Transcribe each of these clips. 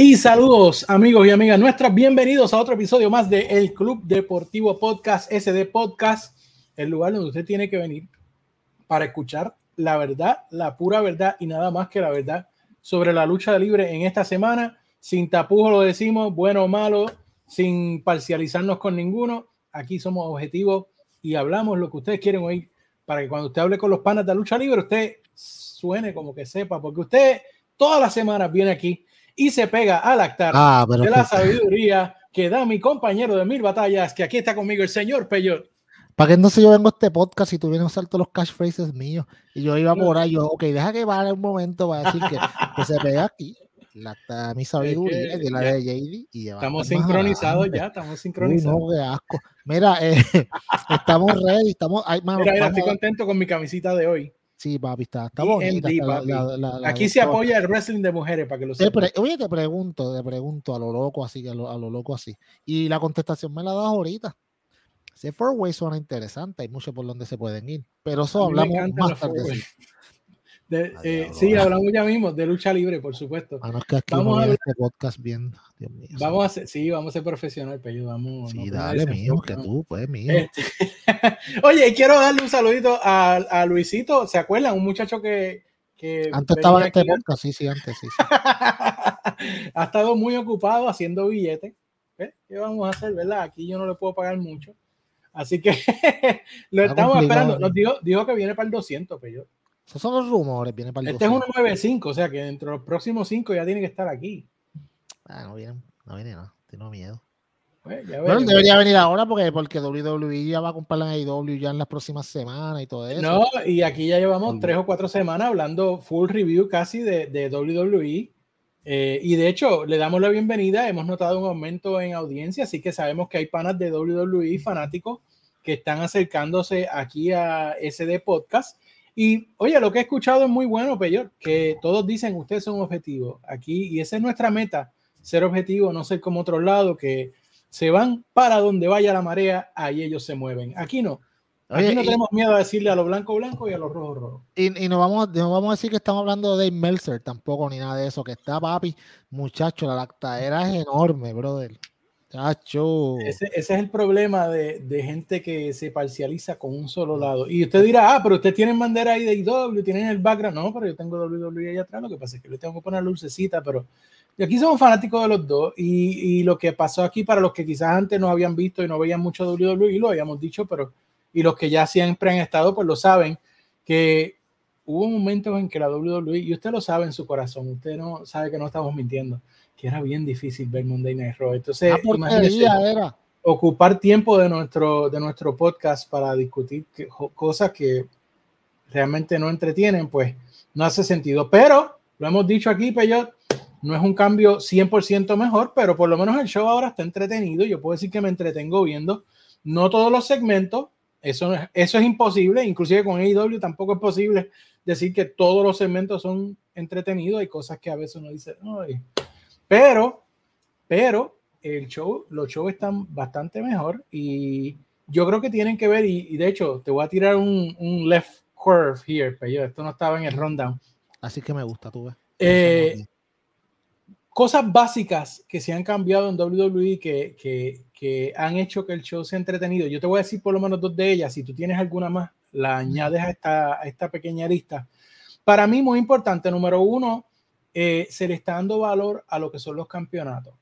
Y saludos amigos y amigas nuestras, bienvenidos a otro episodio más de El Club Deportivo Podcast, SD Podcast, el lugar donde usted tiene que venir para escuchar la verdad, la pura verdad y nada más que la verdad sobre la lucha libre en esta semana. Sin tapujos lo decimos, bueno o malo, sin parcializarnos con ninguno. Aquí somos objetivos y hablamos lo que ustedes quieren oír para que cuando usted hable con los panas de lucha libre, usted suene como que sepa, porque usted todas las semanas viene aquí y se pega al actar ah, de la sabiduría que da mi compañero de mil batallas, que aquí está conmigo el señor Peyot. ¿Para no sé yo vengo a este podcast y tú vienes a usar todos los catchphrases míos? Y yo iba por ahí, yo, ok, deja que vaya un momento para decir que, se pega aquí. La, mi sabiduría es que, la de JD y Estamos sincronizados ya, estamos sincronizados. no, qué asco. Mira, eh, estamos ready, estamos. mira, estoy contento con mi camisita de hoy. Sí, papi, está, está bonita. Aquí se apoya el wrestling de mujeres, para que lo sepas. oye, te pregunto, te pregunto a lo loco así, a lo, a lo loco así. Y la contestación me la das ahorita. Ese four way suena interesante, hay mucho por donde se pueden ir. Pero eso hablamos más tarde. De, eh, sí, hablamos ya mismo de lucha libre, por supuesto. A que aquí vamos a ver este podcast bien. Dios mío, vamos a ser, sí, vamos a ser profesional, pero vamos. Sí, dale, mío, que tú, pues, mío. Este, oye, quiero darle un saludito a, a, Luisito. ¿Se acuerdan? Un muchacho que. que antes estaba en este podcast, sí, sí, antes, sí. sí. ha estado muy ocupado haciendo billetes. ¿Qué vamos a hacer, verdad? Aquí yo no le puedo pagar mucho. Así que lo estamos esperando. Nos dijo, dijo, que viene para el 200, pero yo. Esos son los rumores, viene para el Este es un 9.5, o sea que dentro de los próximos 5 ya tiene que estar aquí. Ah, no viene, no viene, no. Tengo miedo. Pues, bueno, debería venir ahora porque, porque WWE ya va a comprar la AEW ya en las próximas semanas y todo eso. No, y aquí ya llevamos tres o cuatro semanas hablando full review casi de, de WWE. Eh, y de hecho, le damos la bienvenida. Hemos notado un aumento en audiencia, así que sabemos que hay panas de WWE fanáticos que están acercándose aquí a SD Podcast. Y oye, lo que he escuchado es muy bueno, Peyor, que todos dicen ustedes son objetivos aquí y esa es nuestra meta, ser objetivo, no ser como otro lado, que se van para donde vaya la marea, ahí ellos se mueven. Aquí no. Aquí no tenemos miedo a decirle a lo blanco blanco y a lo rojo rojo. Y, y no, vamos, no vamos a decir que estamos hablando de Meltzer tampoco, ni nada de eso, que está papi, muchacho, la lactadera es enorme, brother. Ese, es el problema de, gente que se parcializa con un solo lado. Y usted dirá, ah, pero usted tiene bandera ahí de IW, tienen el background. No, pero yo tengo WWE ahí atrás. Lo que pasa es que le tengo que poner lucecita, pero y aquí somos fanáticos de los dos. Y, lo que pasó aquí, para los que quizás antes no habían visto y no veían mucho WWE, lo habíamos dicho, pero y los que ya siempre han estado, pues lo saben, que hubo momentos en que la WWE, y usted lo sabe en su corazón, usted no sabe que no estamos mintiendo que era bien difícil ver Monday Night Raw. Entonces, era. ocupar tiempo de nuestro, de nuestro podcast para discutir cosas que realmente no entretienen, pues no hace sentido. Pero, lo hemos dicho aquí, Peyot, no es un cambio 100% mejor, pero por lo menos el show ahora está entretenido. Yo puedo decir que me entretengo viendo, no todos los segmentos, eso, eso es imposible, inclusive con AEW tampoco es posible decir que todos los segmentos son entretenidos, hay cosas que a veces uno dice, Ay, pero, pero el show, los shows están bastante mejor y yo creo que tienen que ver, y, de hecho, te voy a tirar un, un left curve here, pero esto no estaba en el rundown. Así que me gusta, tú ves. Eh, cosas básicas que se han cambiado en WWE que, que, que, han hecho que el show sea entretenido. Yo te voy a decir por lo menos dos de ellas. Si tú tienes alguna más, la añades a esta, a esta pequeña lista. Para mí, muy importante, número uno, eh, se le está dando valor a lo que son los campeonatos.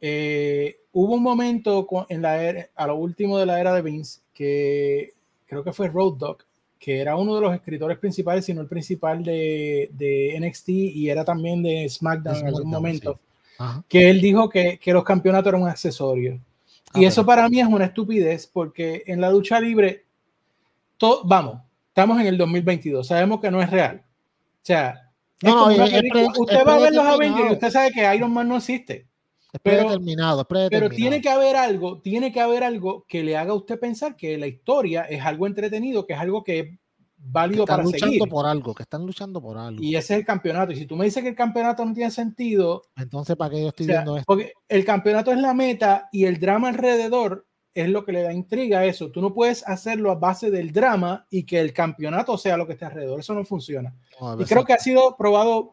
Eh, hubo un momento en la era, a lo último de la era de Vince que creo que fue Road Dog, que era uno de los escritores principales, sino el principal de, de NXT y era también de SmackDown, en algún momento, que él dijo que, que, los campeonatos eran un accesorio. y eso para mí es una estupidez porque en la lucha libre, todo, vamos, estamos en el 2022, sabemos que no es real. O sea, no, usted va a ver los Avengers y usted sabe que Iron Man no existe. Es pero, predeterminado, pero tiene que haber algo, tiene que haber algo que le haga a usted pensar que la historia es algo entretenido, que es algo que es válido que están para luchando por algo, que están luchando por algo. Y ese es el campeonato. Y si tú me dices que el campeonato no tiene sentido, entonces ¿para qué yo estoy viendo esto? Porque el campeonato es la meta y el drama alrededor es lo que le da intriga a eso. Tú no puedes hacerlo a base del drama y que el campeonato sea lo que esté alrededor. Eso no funciona. y creo que ha sido probado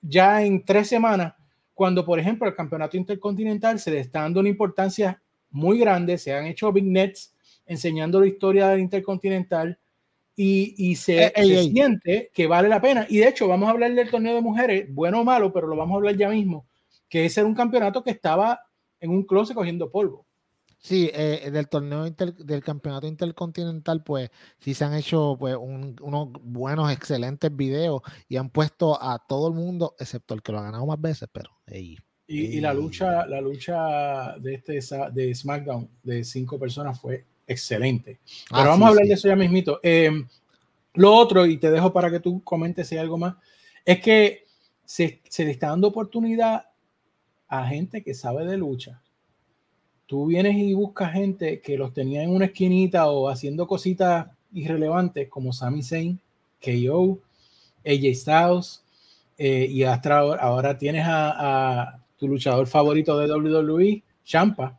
ya en tres semanas cuando, por ejemplo, el campeonato intercontinental se le está dando una importancia muy grande, se han hecho big nets enseñando la historia del intercontinental y, y se, eh, siente que vale la pena. Y de hecho, vamos a hablar del torneo de mujeres, bueno o malo, pero lo vamos a hablar ya mismo, que ese era un campeonato que estaba en un closet cogiendo polvo. Sí, eh, del torneo del campeonato intercontinental, pues sí se han hecho pues unos buenos, excelentes videos y han puesto a todo el mundo, excepto el que lo ha ganado más veces, pero y, y, la lucha, la lucha de este de SmackDown de cinco personas fue excelente. Ah, pero vamos a hablar de eso ya mismito. Em, lo otro, y te dejo para que tú comentes si hay algo más, es que se, se le está dando oportunidad a gente que sabe de lucha tú vienes y buscas gente que los tenía en una esquinita o haciendo cositas irrelevantes como Sami Zayn, KO, AJ Styles, eh, y hasta ahora, tienes a, tu luchador favorito de WWE, Champa.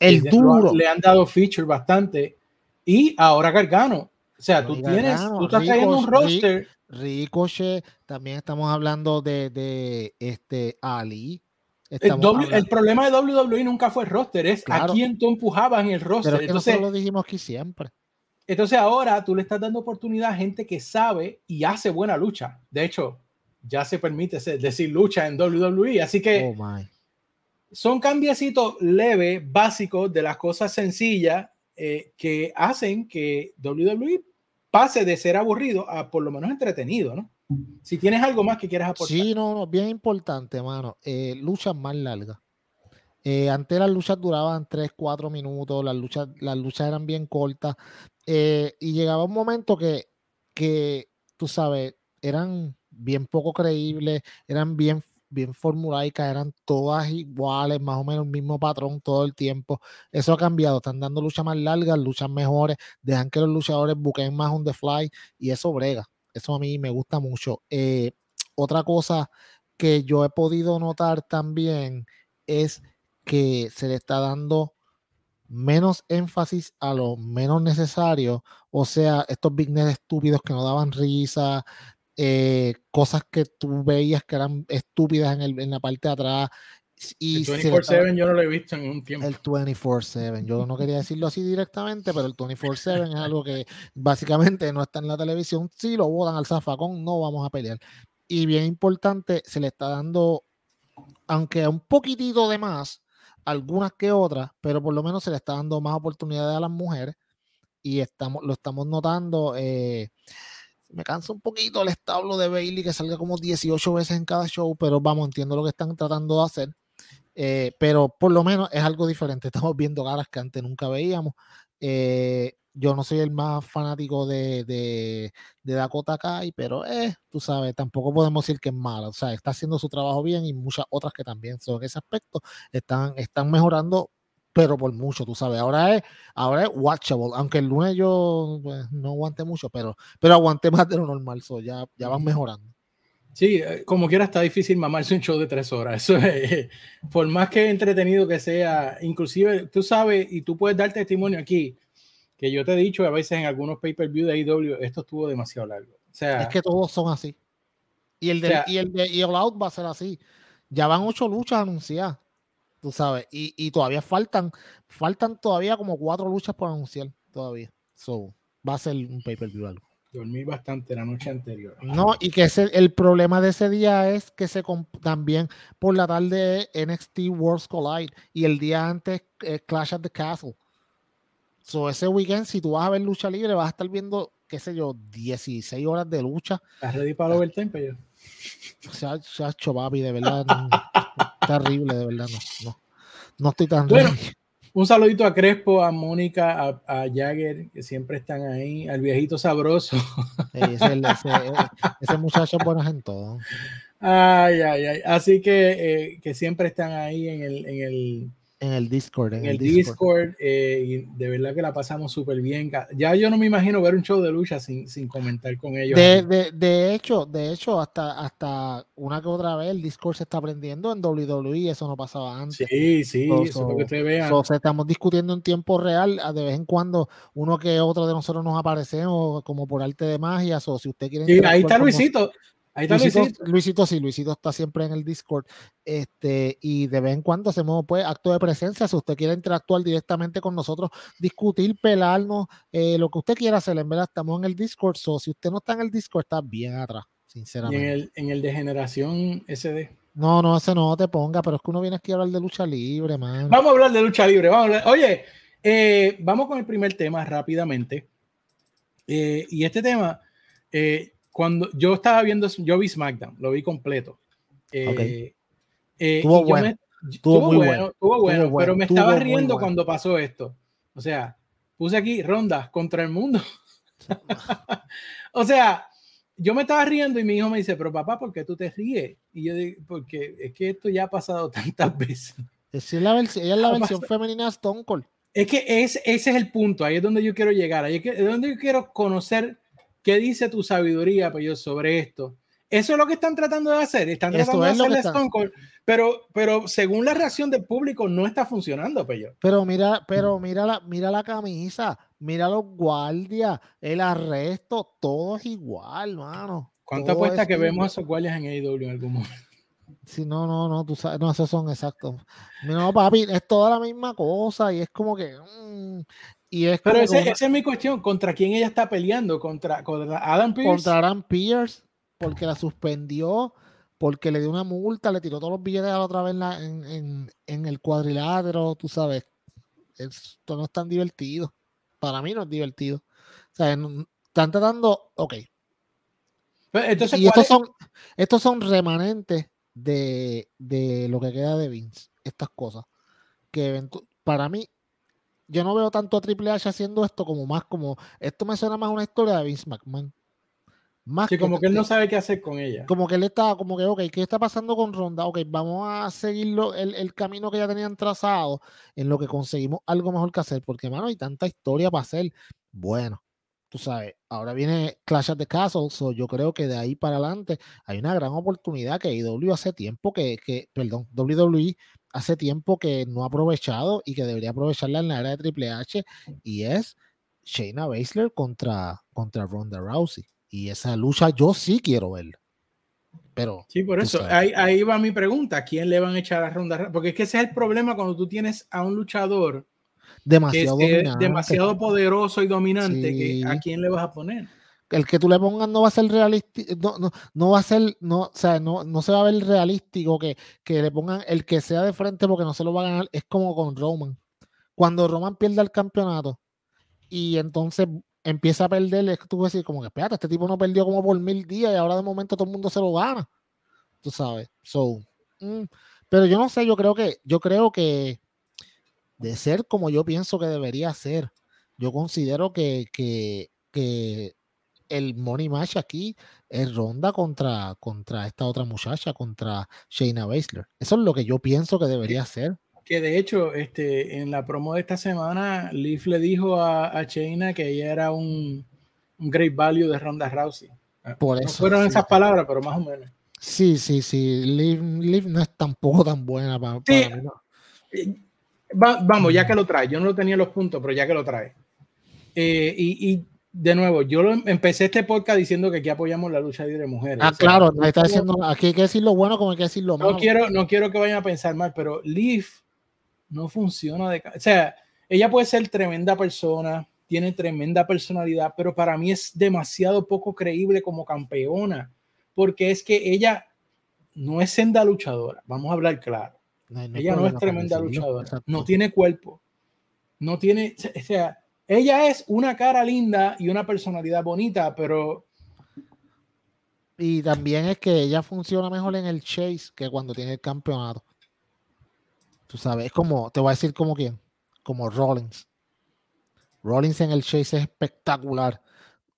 El duro. Le han dado feature bastante. Y ahora Gargano. O sea, tú tienes, tú estás trayendo un roster. Ricochet, también estamos hablando de, de este Ali, el, problema de WWE nunca fue el roster, es a quién tú empujabas en el roster. Pero entonces, lo dijimos aquí siempre. Entonces ahora tú le estás dando oportunidad a gente que sabe y hace buena lucha. De hecho, ya se permite decir lucha en WWE. Así que oh, son cambiecitos leves, básicos de las cosas sencillas eh, que hacen que WWE pase de ser aburrido a por lo menos entretenido, ¿no? Si tienes algo más que quieras aportar. Sí, no, no, bien importante, mano. Eh, luchas más largas. Eh, antes las luchas duraban 3, 4 minutos, las luchas, las luchas eran bien cortas. Eh, y llegaba un momento que, que, tú sabes, eran bien poco creíbles, eran bien, bien formulaicas, eran todas iguales, más o menos el mismo patrón todo el tiempo. Eso ha cambiado, están dando luchas más largas, luchas mejores, dejan que los luchadores busquen más on the fly y eso brega. Eso a mí me gusta mucho. Eh, otra cosa que yo he podido notar también es que se le está dando menos énfasis a lo menos necesario, o sea, estos big estúpidos que no daban risa, eh, cosas que tú veías que eran estúpidas en, el, en la parte de atrás, y el 24-7 yo no lo he visto en un tiempo. El 24-7, yo no quería decirlo así directamente, pero el 24-7 es algo que básicamente no está en la televisión. Si lo votan al zafacón, no vamos a pelear. Y bien importante, se le está dando, aunque un poquitito de más, algunas que otras, pero por lo menos se le está dando más oportunidades a las mujeres y estamos, lo estamos notando. Eh, me cansa un poquito el establo de Bailey que salga como 18 veces en cada show, pero vamos, entiendo lo que están tratando de hacer. Eh, pero por lo menos es algo diferente. Estamos viendo caras que antes nunca veíamos. Eh, yo no soy el más fanático de, de, de Dakota Kai, pero eh, tú sabes, tampoco podemos decir que es mala. O sea, está haciendo su trabajo bien y muchas otras que también son en ese aspecto están, están mejorando, pero por mucho, tú sabes. Ahora es, ahora es watchable, aunque el lunes yo pues, no aguante mucho, pero, pero aguanté más de lo normal. So, ya, ya van mejorando. Sí, eh, como quiera está difícil mamarse un show de tres horas. Eso es, por más que entretenido que sea, inclusive tú sabes y tú puedes dar testimonio aquí, que yo te he dicho a veces en algunos pay-per-view de AEW, esto estuvo demasiado largo. O sea, es que todos son así. Y el de, y el de y el Out va a ser así. Ya van ocho luchas anunciadas, tú sabes, y, y todavía faltan, faltan todavía como cuatro luchas por anunciar todavía. So, va a ser un pay-per-view algo. Dormí bastante la noche anterior. No, y que ese, el problema de ese día es que se también por la tarde NXT Worlds Collide y el día antes eh, Clash at the Castle. So ese weekend, si tú vas a ver lucha libre, vas a estar viendo, qué sé yo, 16 horas de lucha. ¿Estás ready para el tiempo yo? Se ha, se ha hecho papi, de verdad. terrible, de verdad. No, no, no estoy tan bueno, un saludito a Crespo, a Mónica, a, Jagger, que siempre están ahí, al viejito sabroso. ese, muchacho es bueno en todo. Ay, ay, ay. Así que, eh, que siempre están ahí en el, en el en el Discord. En, el, Discord, eh, y de verdad que la pasamos súper bien. Ya yo no me imagino ver un show de lucha sin, sin comentar con ellos. De, de, de, hecho, de hecho, hasta, hasta una que otra vez el Discord se está aprendiendo en WWE, eso no pasaba antes. Sí, sí, eso que ustedes vean. estamos discutiendo en tiempo real, de vez en cuando uno que otro de nosotros nos aparecemos como por arte de magia, o si usted quiere... Sí, ahí está Luisito. Ahí está Luisito, Luisito. sí, Luisito está siempre en el Discord. Este, y de vez en cuando hacemos pues acto de presencia. Si usted quiere interactuar directamente con nosotros, discutir, pelarnos, eh, lo que usted quiera hacer, en verdad, estamos en el Discord. So, si usted no está en el Discord, está bien atrás, sinceramente. en el, en el de generación SD. No, no, ese no te ponga, pero es que uno viene aquí a hablar de lucha libre, man. Vamos a hablar de lucha libre, vamos a Oye, eh, vamos con el primer tema rápidamente. Eh, y este tema, cuando yo estaba viendo, yo vi SmackDown, lo vi completo. Eh, eh bueno. estuvo muy bueno, estuvo bueno, pero me estaba riendo cuando pasó esto. O sea, puse aquí rondas contra el mundo. o sea, yo me estaba riendo y mi hijo me dice, pero papá, ¿por qué tú te ríes? Y yo digo, porque es que esto ya ha pasado tantas veces. Es la ella es la versión femenina de Stone Cold. Es que es, ese es el punto, ahí es donde yo quiero llegar, ahí es donde yo quiero conocer ¿Qué dice tu sabiduría, pues sobre esto? Eso es lo que están tratando de hacer. Están tratando de hacer Stone Cold, pero, pero según la reacción del público no está funcionando, Peyo. Pero mira, pero mira la, mira la camisa, mira los guardias, el arresto, todo es igual, mano. ¿Cuánto apuesta que vemos a esos guardias en AEW en algún momento? Sí, no, no, no, tú sabes, no, esos son exactos. No, papi, es toda la misma cosa y es como que. Pero esa es mi cuestión, ¿contra quién ella está peleando? ¿Contra, Adam Pierce? Contra Adam Pierce, porque la suspendió, porque le dio una multa, le tiró todos los billetes a la otra vez en, el cuadrilátero, tú sabes. Esto no es tan divertido. Para mí no es divertido. O sea, están tratando, ok. Entonces, y estos son, estos son remanentes de, de, lo que queda de Vince, estas cosas. Que para mí yo no veo tanto a Triple H haciendo esto como más como, esto me suena más una historia de Vince McMahon. Más sí, como que él no sabe qué hacer con ella. Como que él está, como que, ok, ¿qué está pasando con Ronda? Ok, vamos a seguir el, el, camino que ya tenían trazado en lo que conseguimos algo mejor que hacer, porque, mano, hay tanta historia para hacer. Bueno, tú sabes, ahora viene Clash of the Castle, yo creo que de ahí para adelante hay una gran oportunidad que IW hace tiempo que, que, perdón, WWE hace tiempo que no ha aprovechado y que debería aprovecharla en la era de Triple H y es Shayna Baszler contra, contra Ronda Rousey. Y esa lucha yo sí quiero verla. Pero, sí, por eso, ahí, ahí, va mi pregunta, ¿quién le van a echar a Ronda? Porque es que ese es el problema cuando tú tienes a un luchador demasiado, demasiado poderoso y dominante, que, ¿a quién le vas a poner? el que tú le pongas no va a ser realístico, no, no, va a ser, no, o sea, no, no se va a ver realístico que, que, le pongan el que sea de frente porque no se lo va a ganar. Es como con Roman. Cuando Roman pierde el campeonato y entonces empieza a perder, es que tú vas a decir, como que espérate, este tipo no perdió como por mil días y ahora de momento todo el mundo se lo gana. Tú sabes. So, mm, pero yo no sé, yo creo que, yo creo que de ser como yo pienso que debería ser, yo considero que, que, que el money match aquí es Ronda contra, contra esta otra muchacha, contra Shayna Baszler. Eso es lo que yo pienso que debería ser. Que de hecho, este, en la promo de esta semana, Leaf le dijo a, a Shayna que ella era un, un, great value de Ronda Rousey. Ah, Por eso, no fueron esas palabras, pero más o menos. Sí, sí, sí. Liv, no es tampoco tan buena para, mí. Vamos, ya que lo trae. Yo no lo tenía los puntos, pero ya que lo trae. Eh, y, y de nuevo, yo empecé este podcast diciendo que aquí apoyamos la lucha libre de mujeres. Ah, claro, está diciendo, aquí hay que decir lo bueno como hay que decir lo malo. No quiero, no quiero que vayan a pensar mal, pero Leaf no funciona de... O sea, ella puede ser tremenda persona, tiene tremenda personalidad, pero para mí es demasiado poco creíble como campeona, porque es que ella no es senda luchadora, vamos a hablar claro. Ella no es tremenda luchadora, no tiene cuerpo, no tiene, o sea, ella es una cara linda y una personalidad bonita, pero. Y también es que ella funciona mejor en el chase que cuando tiene el campeonato. Tú sabes, es como, te voy a decir como quién, como Rollins. Rollins en el chase es espectacular.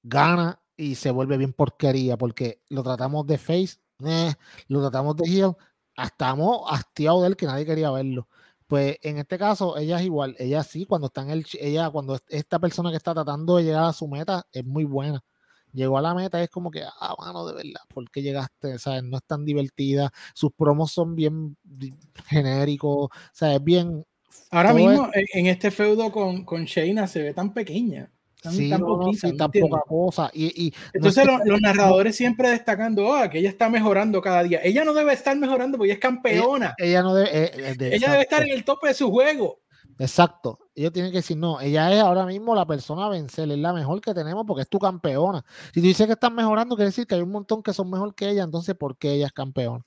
Gana y se vuelve bien porquería porque lo tratamos de face, eh, lo tratamos de heel, estamos hastiados de él que nadie quería verlo. Pues en este caso, ella es igual. Ella sí, cuando está en el. Ella, cuando esta persona que está tratando de llegar a su meta, es muy buena. Llegó a la meta, es como que, ah, mano, de verdad, ¿por qué llegaste? ¿Sabes? No es tan divertida. Sus promos son bien genéricos. O sea, es bien. Ahora mismo, en este feudo con, con Shayna se ve tan pequeña. Sí, tan poca cosa. Y, Entonces los, narradores siempre destacando oh, que ella está mejorando cada día. Ella no debe estar mejorando porque ella es campeona. Ella, no debe, eh, eh, ella debe estar en el tope de su juego. Exacto. Ellos tienen que decir, no, ella es ahora mismo la persona a vencer, es la mejor que tenemos porque es tu campeona. Si tú dices que están mejorando, quiere decir que hay un montón que son mejor que ella, entonces ¿por qué ella es campeona?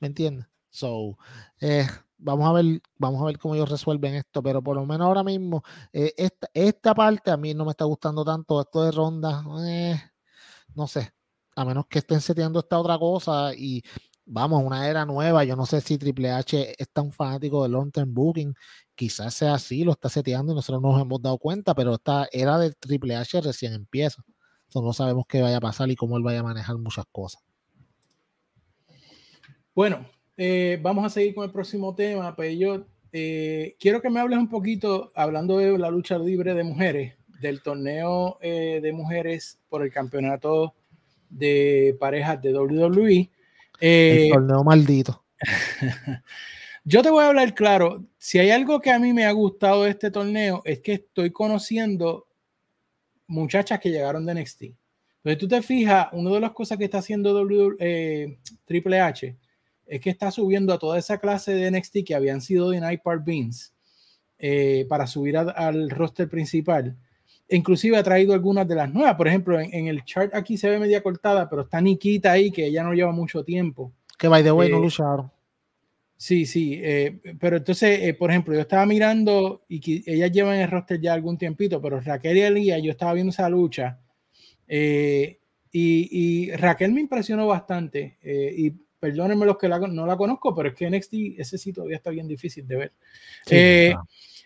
¿Me entiendes? So, eh, vamos a ver, vamos a ver cómo ellos resuelven esto, pero por lo menos ahora mismo, eh, esta, esta, parte a mí no me está gustando tanto, esto de ronda, eh, no sé, a menos que estén seteando esta otra cosa y vamos, una era nueva, yo no sé si Triple H es tan fanático del long term booking, quizás sea así, lo está seteando y nosotros no nos hemos dado cuenta, pero esta era de Triple H recién empieza, entonces no sabemos qué vaya a pasar y cómo él vaya a manejar muchas cosas. Bueno, eh, vamos a seguir con el próximo tema, pues yo eh, quiero que me hables un poquito, hablando de la lucha libre de mujeres, del torneo eh, de mujeres por el campeonato de parejas de WWE. el torneo maldito. yo te voy a hablar claro, si hay algo que a mí me ha gustado de este torneo es que estoy conociendo muchachas que llegaron de NXT. Entonces tú te fijas, una de las cosas que está haciendo w, Triple H es que está subiendo a toda esa clase de NXT que habían sido de Night Part Beans eh, para subir al roster principal. Inclusive ha traído algunas de las nuevas. Por ejemplo, en, el chart aquí se ve media cortada, pero está Nikita ahí, que ya no lleva mucho tiempo. Que by the way no eh, lucharon. Sí, sí, eh, pero entonces, por ejemplo, yo estaba mirando y que ellas llevan el roster ya algún tiempito, pero Raquel y Elía, yo estaba viendo esa lucha y, y, Raquel me impresionó bastante y perdónenme los que no la conozco, pero es que NXT, ese sí todavía está bien difícil de ver. Eh,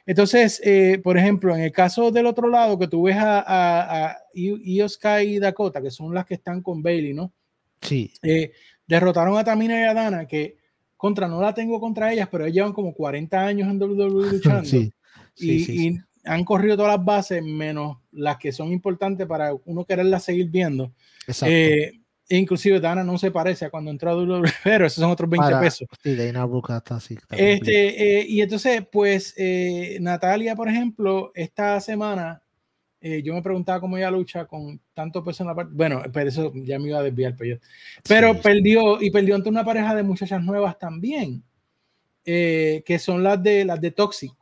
entonces, eh, por ejemplo, en el caso del otro lado, que tú ves a, a, Io Sky y Dakota, que son las que están con Bailey, ¿no? Sí. Eh, derrotaron a Tamina y a Dana, que contra no la tengo contra ellas, pero ellas llevan como 40 años en WWE luchando. sí. y, han corrido todas las bases, menos las que son importantes para uno quererlas seguir viendo. Exacto. E inclusive Dana no se parece a cuando entró a WWE, pero esos son otros 20 pesos. Sí, Dana Brooke está así. este, eh, y entonces, pues, eh, Natalia, por ejemplo, esta semana, eh, yo me preguntaba cómo ella lucha con tanto peso en la parte. Bueno, pero eso ya me iba a desviar, pero, pero perdió y perdió ante una pareja de muchachas nuevas también, que son las de las de Toxic.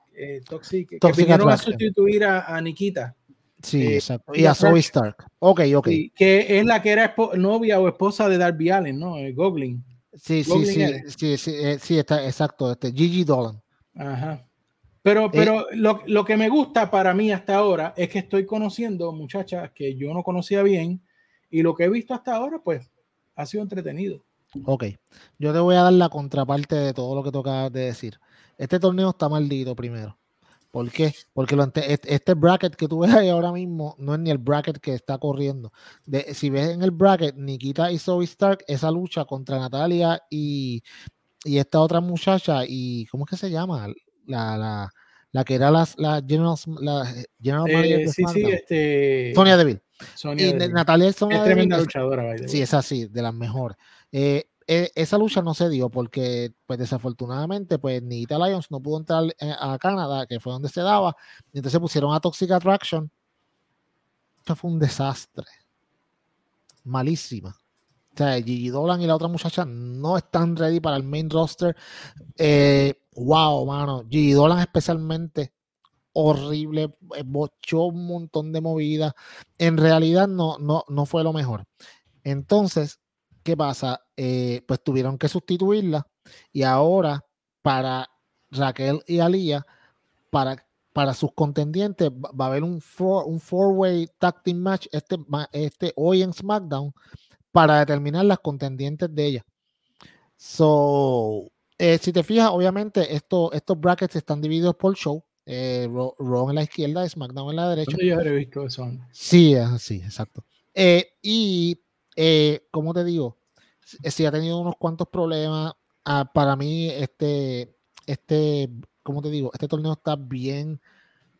Toxic, que vinieron a sustituir a, a Nikita. Sí, eh, exacto. Y a Zoe Stark. Ok, ok. que es la que era novia o esposa de Darby Allen, ¿no? El Goblin. Sí, sí, sí, sí, sí, eh, sí, está, exacto. Este, Gigi Dolan. Ajá. Pero, eh, pero lo, lo, que me gusta para mí hasta ahora es que estoy conociendo muchachas que yo no conocía bien y lo que he visto hasta ahora, pues, ha sido entretenido. Ok, yo te voy a dar la contraparte de todo lo que tocabas de decir. Este torneo está maldito primero. ¿Por qué? Porque lo este bracket que tú ves ahí ahora mismo no es ni el bracket que está corriendo. De, si ves en el bracket Nikita y Zoe Stark, esa lucha contra Natalia y, y esta otra muchacha, y ¿cómo es que se llama? La, la, la que era la, la General, la general eh, sí, sí, este... Sonia Deville. y Natalia es Sonia es tremenda luchadora. Sí, es así, de las mejores. Eh, e, esa lucha no se dio porque, pues desafortunadamente, pues Nita Lions no pudo entrar eh, a Canadá, que fue donde se daba, y entonces pusieron a Toxic Attraction. Esto fue un desastre. Malísima. O sea, Gigi Dolan y la otra muchacha no están ready para el main roster. Eh, wow, mano. Gigi Dolan especialmente horrible, eh, bochó un montón de movidas. En realidad no, no, no fue lo mejor. Entonces, ¿qué pasa? Eh, pues tuvieron que sustituirla y ahora para Raquel y Alía, para, para sus contendientes, va a haber un, four, un four-way tag team match este, este hoy en SmackDown para determinar las contendientes de ella. So, eh, si te fijas, obviamente esto, estos brackets están divididos por show. Eh, Raw en la izquierda, SmackDown en la derecha. Yo he visto eso. Sí, sí, exacto. y eh, como te digo, sí ha tenido unos cuantos problemas. Ah, para mí, este, este, como te digo, este torneo está bien,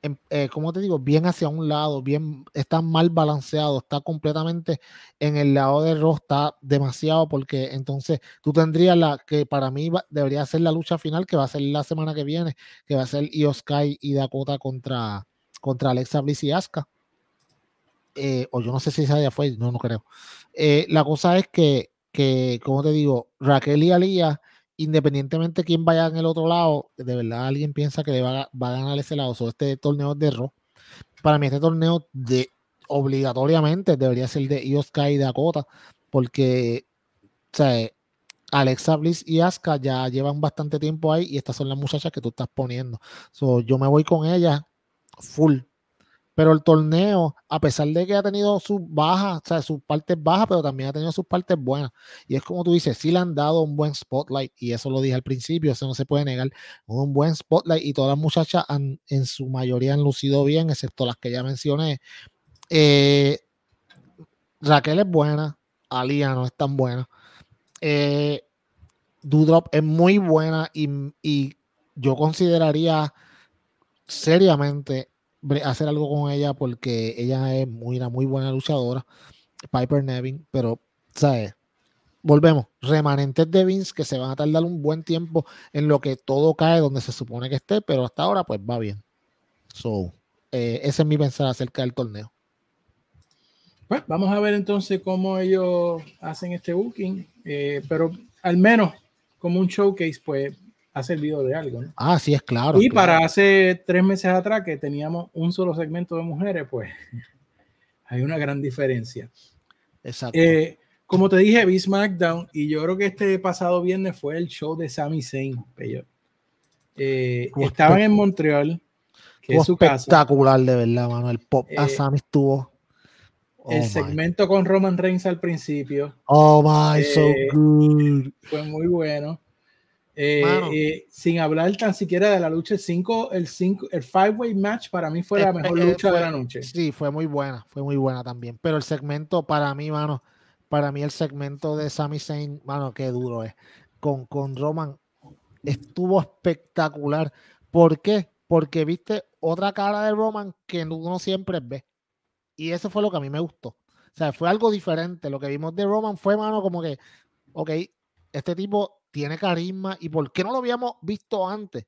em, eh, como te digo, bien hacia un lado, bien, está mal balanceado, está completamente en el lado de Ross, está demasiado, porque entonces tú tendrías la que para mí debería ser la lucha final, que va a ser la semana que viene, que va a ser Io y Dakota contra contra Alexa Bliss y Asuka. Eh, o yo no sé si esa ya fue, no, no creo. Eh, la cosa es que, como te digo, Raquel y Alía, independientemente de quién vaya en el otro lado, de verdad alguien piensa que le va, a, va a ganar ese lado. sobre este torneo de Raw. Para mí, este torneo de obligatoriamente debería ser de Io Sky y Dakota, porque o sea, Alexa Bliss y Asuka ya llevan bastante tiempo ahí y estas son las muchachas que tú estás poniendo. So, yo me voy con ellas full. Pero el torneo, a pesar de que ha tenido sus bajas, o sea, sus partes bajas, pero también ha tenido sus partes buenas. Y es como tú dices, sí le han dado un buen spotlight, y eso lo dije al principio, eso no se puede negar, un buen spotlight, y todas las muchachas han, en su mayoría han lucido bien, excepto las que ya mencioné. Eh, Raquel es buena, Alia no es tan buena. Eh, Dudrop es muy buena y, yo consideraría seriamente hacer algo con ella porque ella es muy, una muy buena luchadora, Piper Nevin, pero, ¿sabes? Volvemos, remanentes de Vince que se van a tardar un buen tiempo en lo que todo cae donde se supone que esté, pero hasta ahora pues va bien. So, eh, ese es mi pensar acerca del torneo. Pues vamos a ver entonces cómo ellos hacen este booking, eh, pero al menos como un showcase, pues ha servido de algo. ¿no? Ah, sí, es claro. Y para hace tres meses atrás que teníamos un solo segmento de mujeres, pues hay una gran diferencia. Exacto. Eh, como te dije, vi SmackDown y yo creo que este pasado viernes fue el show de Sami Zayn. Eh, estaban en Montreal, que es su espectacular, de verdad, mano. El pop a Sami estuvo Oh el segmento con Roman Reigns al principio. Oh my, so eh, good. Fue muy bueno. Eh, eh, sin hablar tan siquiera de la lucha, el 5, el 5, el five way match para mí fue la mejor lucha de la noche. Sí, fue muy buena, fue muy buena también. Pero el segmento para mí, mano, para mí el segmento de Sami Zayn, mano, qué duro es. Con, con Roman estuvo espectacular. ¿Por qué? Porque viste otra cara de Roman que uno siempre ve. Y eso fue lo que a mí me gustó. O sea, fue algo diferente. Lo que vimos de Roman fue, mano, como que, ok, este tipo tiene carisma. ¿Y por qué no lo habíamos visto antes?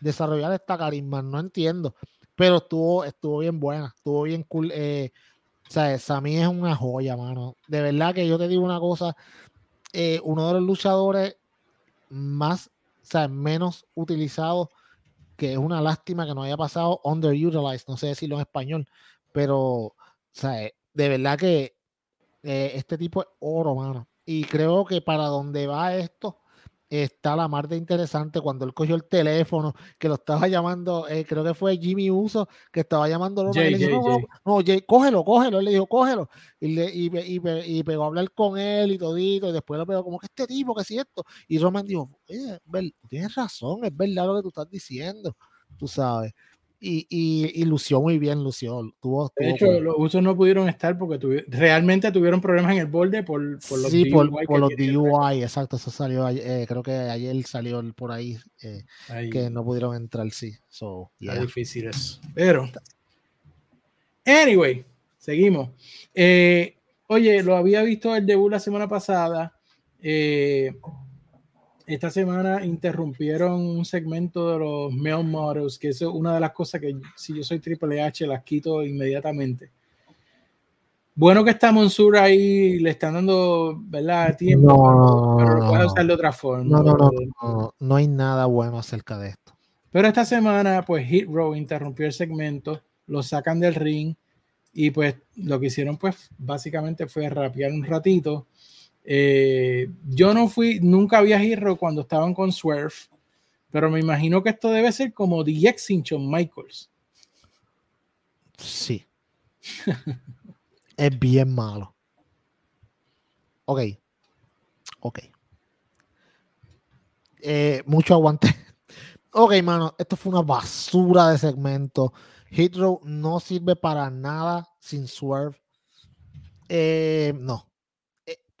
Desarrollar esta carisma, no entiendo. Pero estuvo, estuvo bien buena, estuvo bien cool. Eh, o sea, Sammy es una joya, mano. De verdad que yo te digo una cosa, eh, uno de los luchadores más, o sea, menos utilizados, que es una lástima que no haya pasado underutilized, no sé decirlo en español, pero o sea, eh, de verdad que eh, este tipo es oro, mano. Y creo que para donde va esto está la mar de interesante cuando él cogió el teléfono, que lo estaba llamando, eh, creo que fue Jimmy Uso, que estaba llamando. y le dijo, no, Jay, cógelo, cógelo. Él le dijo, cógelo. Y, le, y, y, y, pegó a hablar con él y todito. Y después lo pegó, como que este tipo, que es cierto. Y Roman dijo, oye, tienes razón, es verdad lo que tú estás diciendo, tú sabes y, y, lució muy bien, lució. Tuvo, de hecho, los usos no pudieron estar porque realmente tuvieron problemas en el borde por, por los sí, DUI. Por, por los DUI, exacto, eso salió, eh, creo que ayer salió por ahí, eh, que no pudieron entrar, sí. So, yeah. difícil eso. Pero, anyway, seguimos. Eh, oye, lo había visto el debut la semana pasada. Eh, esta semana interrumpieron un segmento de los male models, que es una de las cosas que si yo soy Triple H las quito inmediatamente. Bueno que está Monsur ahí, le están dando, ¿verdad? Tiempo, no, pero lo puede usar de otra forma. No, no, no, no, no hay nada bueno acerca de esto. Pero esta semana, pues Hit Row interrumpió el segmento, lo sacan del ring y pues lo que hicieron, pues básicamente fue rapear un ratito eh, yo no fui, nunca había Hero cuando estaban con Swerve, pero me imagino que esto debe ser como sin Shawn Michaels. Sí. es bien malo. Ok. Ok. Eh, mucho aguante. Ok, mano, esto fue una basura de segmento. Hitro no sirve para nada sin Swerve. Eh, no.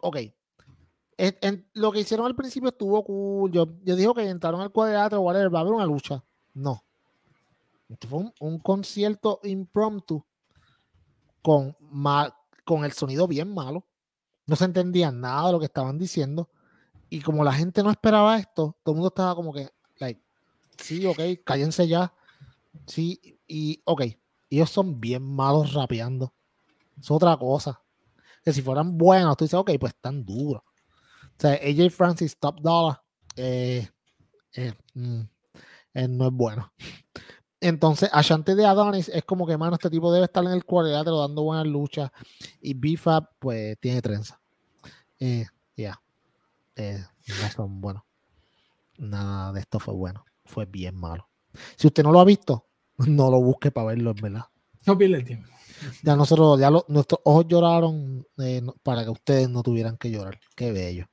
ok lo que hicieron al principio estuvo cool. Yo, yo digo que entraron al cuadrilátero, va a haber una lucha. No. Esto fue un, concierto impromptu con, mal, con el sonido bien malo. No se entendía nada de lo que estaban diciendo. Y como la gente no esperaba esto, todo el mundo estaba como que, like, sí, ok, cállense ya. Sí, y ok. ellos son bien malos rapeando. Es otra cosa. Que si fueran buenos, tú dices, ok, pues están duros. O sea, AJ Francis, Top Dollar, eh, eh, mm, eh, no es bueno. Entonces, Ashanti de Adonis es como que, mano, este tipo debe estar en el cuadrilátero dando buenas luchas. Y BFAB, pues, tiene trenza. ya. no son buenos. Nada de esto fue bueno. Fue bien malo. Si usted no lo ha visto, no lo busque para verlo, en verdad. No pierde el tiempo. Ya nosotros, ya nuestros ojos lloraron eh, para que ustedes no tuvieran que llorar. Qué bello.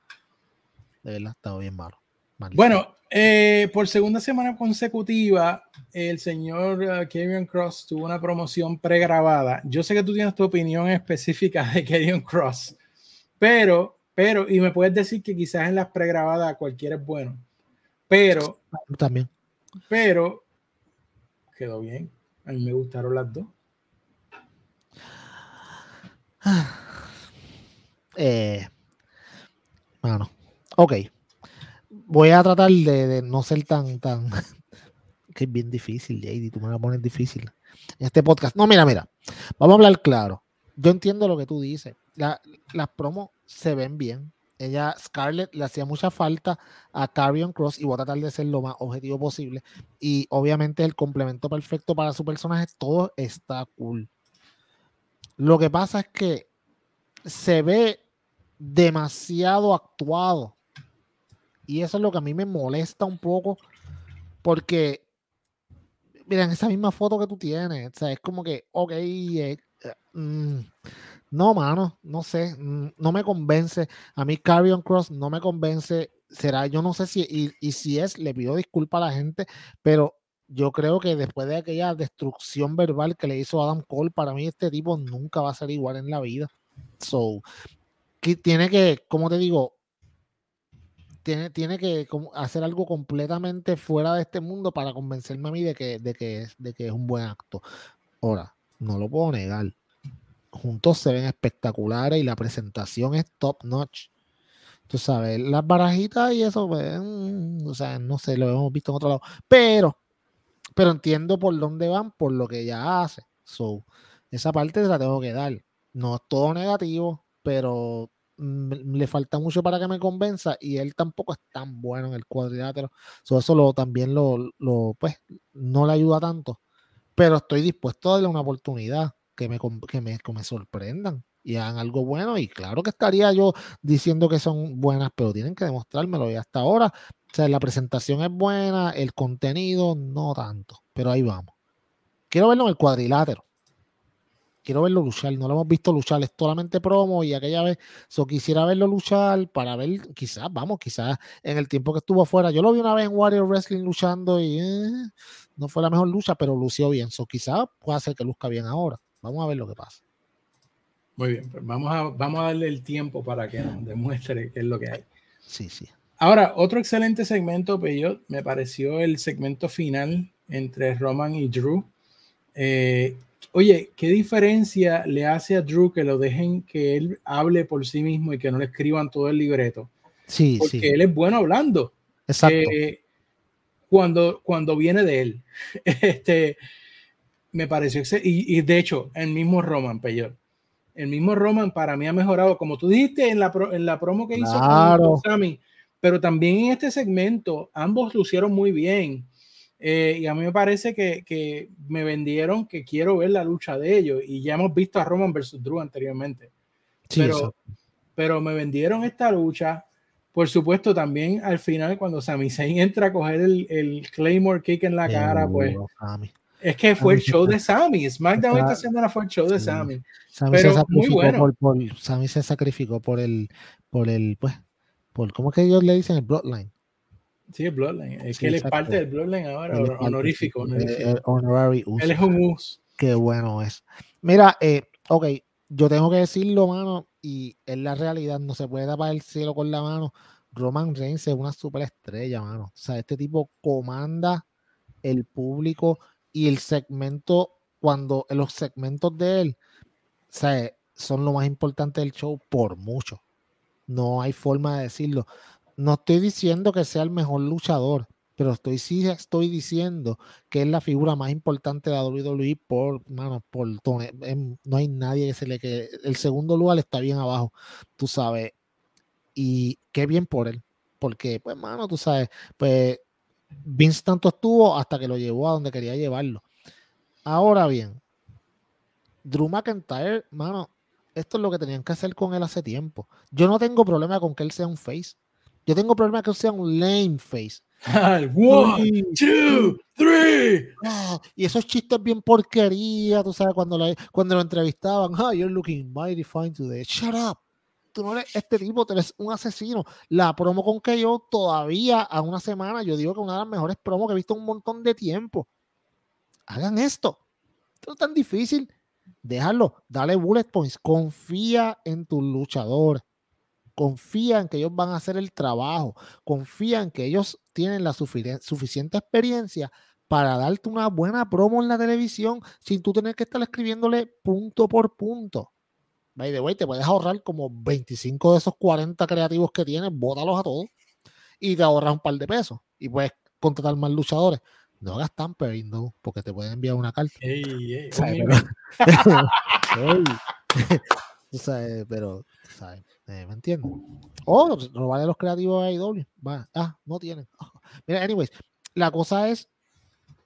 De verdad, estaba bien malo. Bueno, eh, por segunda semana consecutiva, el señor uh, Kevin Cross tuvo una promoción pregrabada. Yo sé que tú tienes tu opinión específica de Kevin Cross, pero, pero, y me puedes decir que quizás en las pregrabadas cualquiera es bueno, pero también, pero quedó bien. A mí me gustaron las dos. Eh, bueno, ok. Voy a tratar de, no ser tan, tan, que es bien difícil, JD, tú me vas a poner difícil en este podcast. No, mira, mira, vamos a hablar claro. Yo entiendo lo que tú dices. las promos se ven bien. Ella, Scarlett, le hacía mucha falta a Carrion Cross y voy a tratar de ser lo más objetivo posible. Y obviamente el complemento perfecto para su personaje, todo está cool. Lo que pasa es que se ve demasiado actuado. Y eso es lo que a mí me molesta un poco. Porque, miren, esa misma foto que tú tienes, o sea, es como que, ok, eh, mm, no, mano, no sé, mm, no me convence. A mí Carrion Cross no me convence. Será, yo no sé si, y, y si es, le pido disculpas a la gente, pero yo creo que después de aquella destrucción verbal que le hizo Adam Cole, para mí este tipo nunca va a ser igual en la vida. So, que tiene que, como te digo, tiene, tiene que hacer algo completamente fuera de este mundo para convencerme a mí de que, de que, de que es un buen acto. Ahora, no lo puedo negar. Juntos se ven espectaculares y la presentación es top notch. Tú sabes, las barajitas y eso, pues, mm, o sea, no sé, lo hemos visto en otro lado. Pero pero entiendo por dónde van, por lo que ella hace. So, esa parte se la tengo que dar. No es todo negativo, pero le falta mucho para que me convenza y él tampoco es tan bueno en el cuadrilátero. So, eso lo, también lo, lo, pues, no le ayuda tanto. Pero estoy dispuesto a darle una oportunidad que me, que me, que me sorprendan y hagan algo bueno. Y claro que estaría yo diciendo que son buenas, pero tienen que demostrármelo. Y hasta ahora o sea, la presentación es buena, el contenido no tanto, pero ahí vamos. Quiero verlo en el cuadrilátero. Quiero verlo luchar. No lo hemos visto luchar, es solamente promo y aquella vez so, quisiera verlo luchar para ver, quizás, vamos, quizás en el tiempo que estuvo afuera. Yo lo vi una vez en Warrior Wrestling luchando y eh, no fue la mejor lucha, pero lució bien. So, quizás pueda ser que luzca bien ahora. Vamos a ver lo que pasa. Muy bien, pues vamos a, vamos a darle el tiempo para que nos demuestre qué es lo que hay. Sí, sí. Ahora, otro excelente segmento, Peyot, me pareció el segmento final entre Roman y Drew. Eh, oye, ¿qué diferencia le hace a Drew que lo dejen que él hable por sí mismo y que no le escriban todo el libreto? Sí, Porque él es bueno hablando. Exacto. Eh, cuando, cuando viene de él. este, me pareció y, y, de hecho, el mismo Roman, Peyot. El mismo Roman para mí ha mejorado, como tú dijiste en la, en la promo que hizo con Sammy pero también en este segmento ambos lucieron muy bien. Eh, y a mí me parece que, que, me vendieron que quiero ver la lucha de ellos. Y ya hemos visto a Roman versus Drew anteriormente. pero, pero me vendieron esta lucha. Por supuesto, también al final, cuando Sami Zayn entra a coger el, el Claymore Kick en la cara, pues. Es que fue el show de Sami. SmackDown esta semana fue el show de Sami. pero muy bueno. Por, Sami se sacrificó por el, por el, pues, ¿cómo es que ellos le dicen el Bloodline? Sí, el Bloodline. Es que él es parte del Bloodline ahora, honorífico. honorífico. Él es un us. Qué bueno es. Mira, eh, ok, yo tengo que decirlo, mano, y es la realidad, no se puede tapar el cielo con la mano. Roman Reigns es una superestrella, mano. O sea, este tipo comanda el público y el segmento, cuando los segmentos de él, o sea, son lo más importante del show por mucho. No hay forma de decirlo. No estoy diciendo que sea el mejor luchador, pero estoy sí estoy diciendo que es la figura más importante de la WWE por, mano, por em, no hay nadie que se le quede. El segundo lugar está bien abajo, tú sabes. Y qué bien por él, porque, pues, mano, tú sabes, pues Vince tanto estuvo hasta que lo llevó a donde quería llevarlo. Ahora bien, Drew McIntyre, mano, esto es lo que tenían que hacer con él hace tiempo. Yo no tengo problema con que él sea un face. Yo tengo problema con que sea un lame face. One, two, three. Y esos chistes bien porquería, tú sabes, cuando, cuando lo entrevistaban, ah, you're looking mighty fine today. Shut up. Tú no eres este tipo, tú eres un asesino. La promo con que yo todavía a una semana, yo digo que una de las mejores promos que he visto en un montón de tiempo. Hagan esto. Esto no es tan difícil. Déjalo, dale bullet points. Confía en tu luchador. Confía en que ellos van a hacer el trabajo. Confía en que ellos tienen la suficiente experiencia para darte una buena promo en la televisión sin tú tener que estar escribiéndole punto por punto. By the way, te puedes ahorrar como 25 de esos 40 creativos que tienes, bótalos a todos y te ahorras un par de pesos y puedes contratar más luchadores. No hagas tampering, no, porque te pueden enviar una carta. Ey, pero, ¿sabes? Eh, ¿Me entiendes? O robarle los creativos a IW. Va. Ah, no tienen. Mira, anyways, la cosa es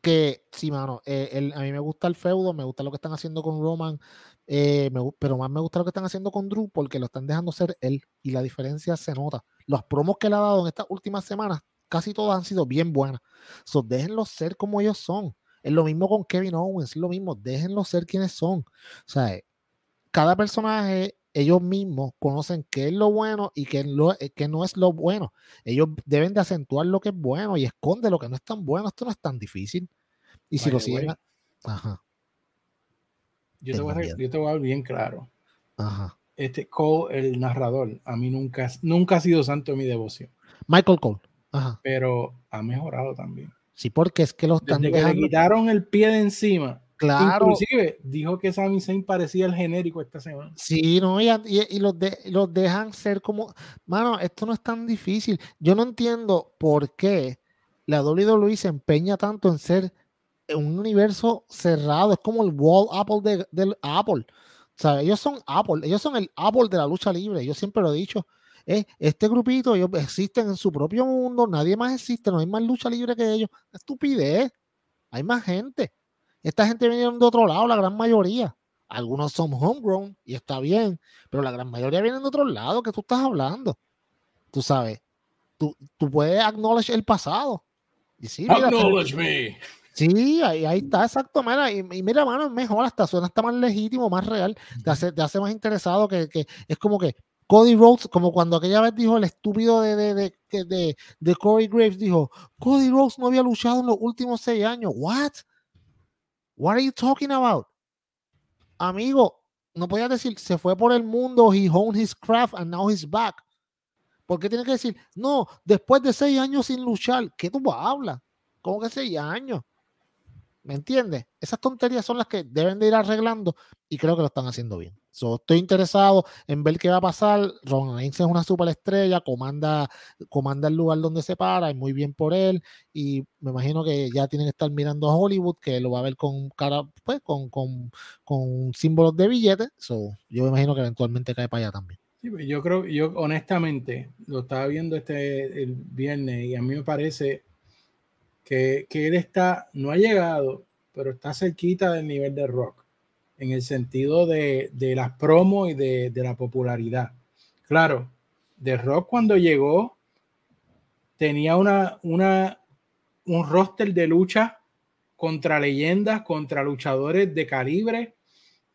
que, sí, mano, eh, a mí me gusta el feudo, me gusta lo que están haciendo con Roman, eh, pero más me gusta lo que están haciendo con Drew porque lo están dejando ser él y la diferencia se nota. Los promos que le ha dado en estas últimas semanas, casi todas han sido bien buenas. So, déjenlos ser como ellos son. Es lo mismo con Kevin Owens, es lo mismo, déjenlos ser quienes son. O sea, cada personaje ellos mismos conocen qué es lo bueno y qué, lo, eh, no es lo bueno. Ellos deben de acentuar lo que es bueno y esconde lo que no es tan bueno. Esto no es tan difícil. Y si lo siguen... Ajá. Yo te, voy a, yo te, voy a, dar bien claro. Ajá. Este Cole, el narrador, a mí nunca, nunca ha sido santo de mi devoción. Michael Cole. Ajá. Pero ha mejorado también. Sí, porque es que los Desde que le quitaron el pie de encima Claro. Inclusive dijo que Sami Zayn parecía el genérico esta semana. Sí, no, y, y, los, de, los dejan ser como. Mano, esto no es tan difícil. Yo no entiendo por qué la WWE se empeña tanto en ser un universo cerrado. Es como el Wall Apple de, del Apple. O sea, ellos son Apple, ellos son el Apple de la lucha libre. Yo siempre lo he dicho. este grupito, ellos existen en su propio mundo, nadie más existe, no hay más lucha libre que ellos. Estupidez. Hay más gente. Esta gente viene de otro lado, la gran mayoría. Algunos son homegrown y está bien, pero la gran mayoría vienen de otro lado que tú estás hablando. Tú sabes, tú, tú puedes acknowledge el pasado. Y sí, acknowledge me. Sí, ahí, ahí, está, exacto. Mira, y, mira, mano, es mejor, hasta suena está más legítimo, más real, te hace, te hace más interesado que, que, es como que Cody Rhodes, como cuando aquella vez dijo el estúpido de, de, de, de, de Corey Graves, dijo, Cody Rhodes no había luchado en los últimos seis años. ¿What? What are you talking about? Amigo, no podías decir, se fue por el mundo, he honed his craft and now he's back. ¿Por qué tienes que decir, no, después de seis años sin luchar? ¿Qué tú hablas? ¿Cómo que seis años? ¿Me entiendes? Esas tonterías son las que deben de ir arreglando y creo que lo están haciendo bien. estoy interesado en ver qué va a pasar. Ron Reigns es una superestrella, comanda, comanda el lugar donde se para, y muy bien por él. Y me imagino que ya tienen que estar mirando a Hollywood, que lo va a ver con cara, pues, con, con, con símbolos de billetes. yo me imagino que eventualmente cae para allá también. Pues, yo creo, yo honestamente lo estaba viendo este el viernes y a mí me parece que, él está, no ha llegado, pero está cerquita del nivel de rock, en el sentido de, las promos y de, la popularidad. Claro, de rock cuando llegó tenía una, una, un roster de lucha contra leyendas, contra luchadores de calibre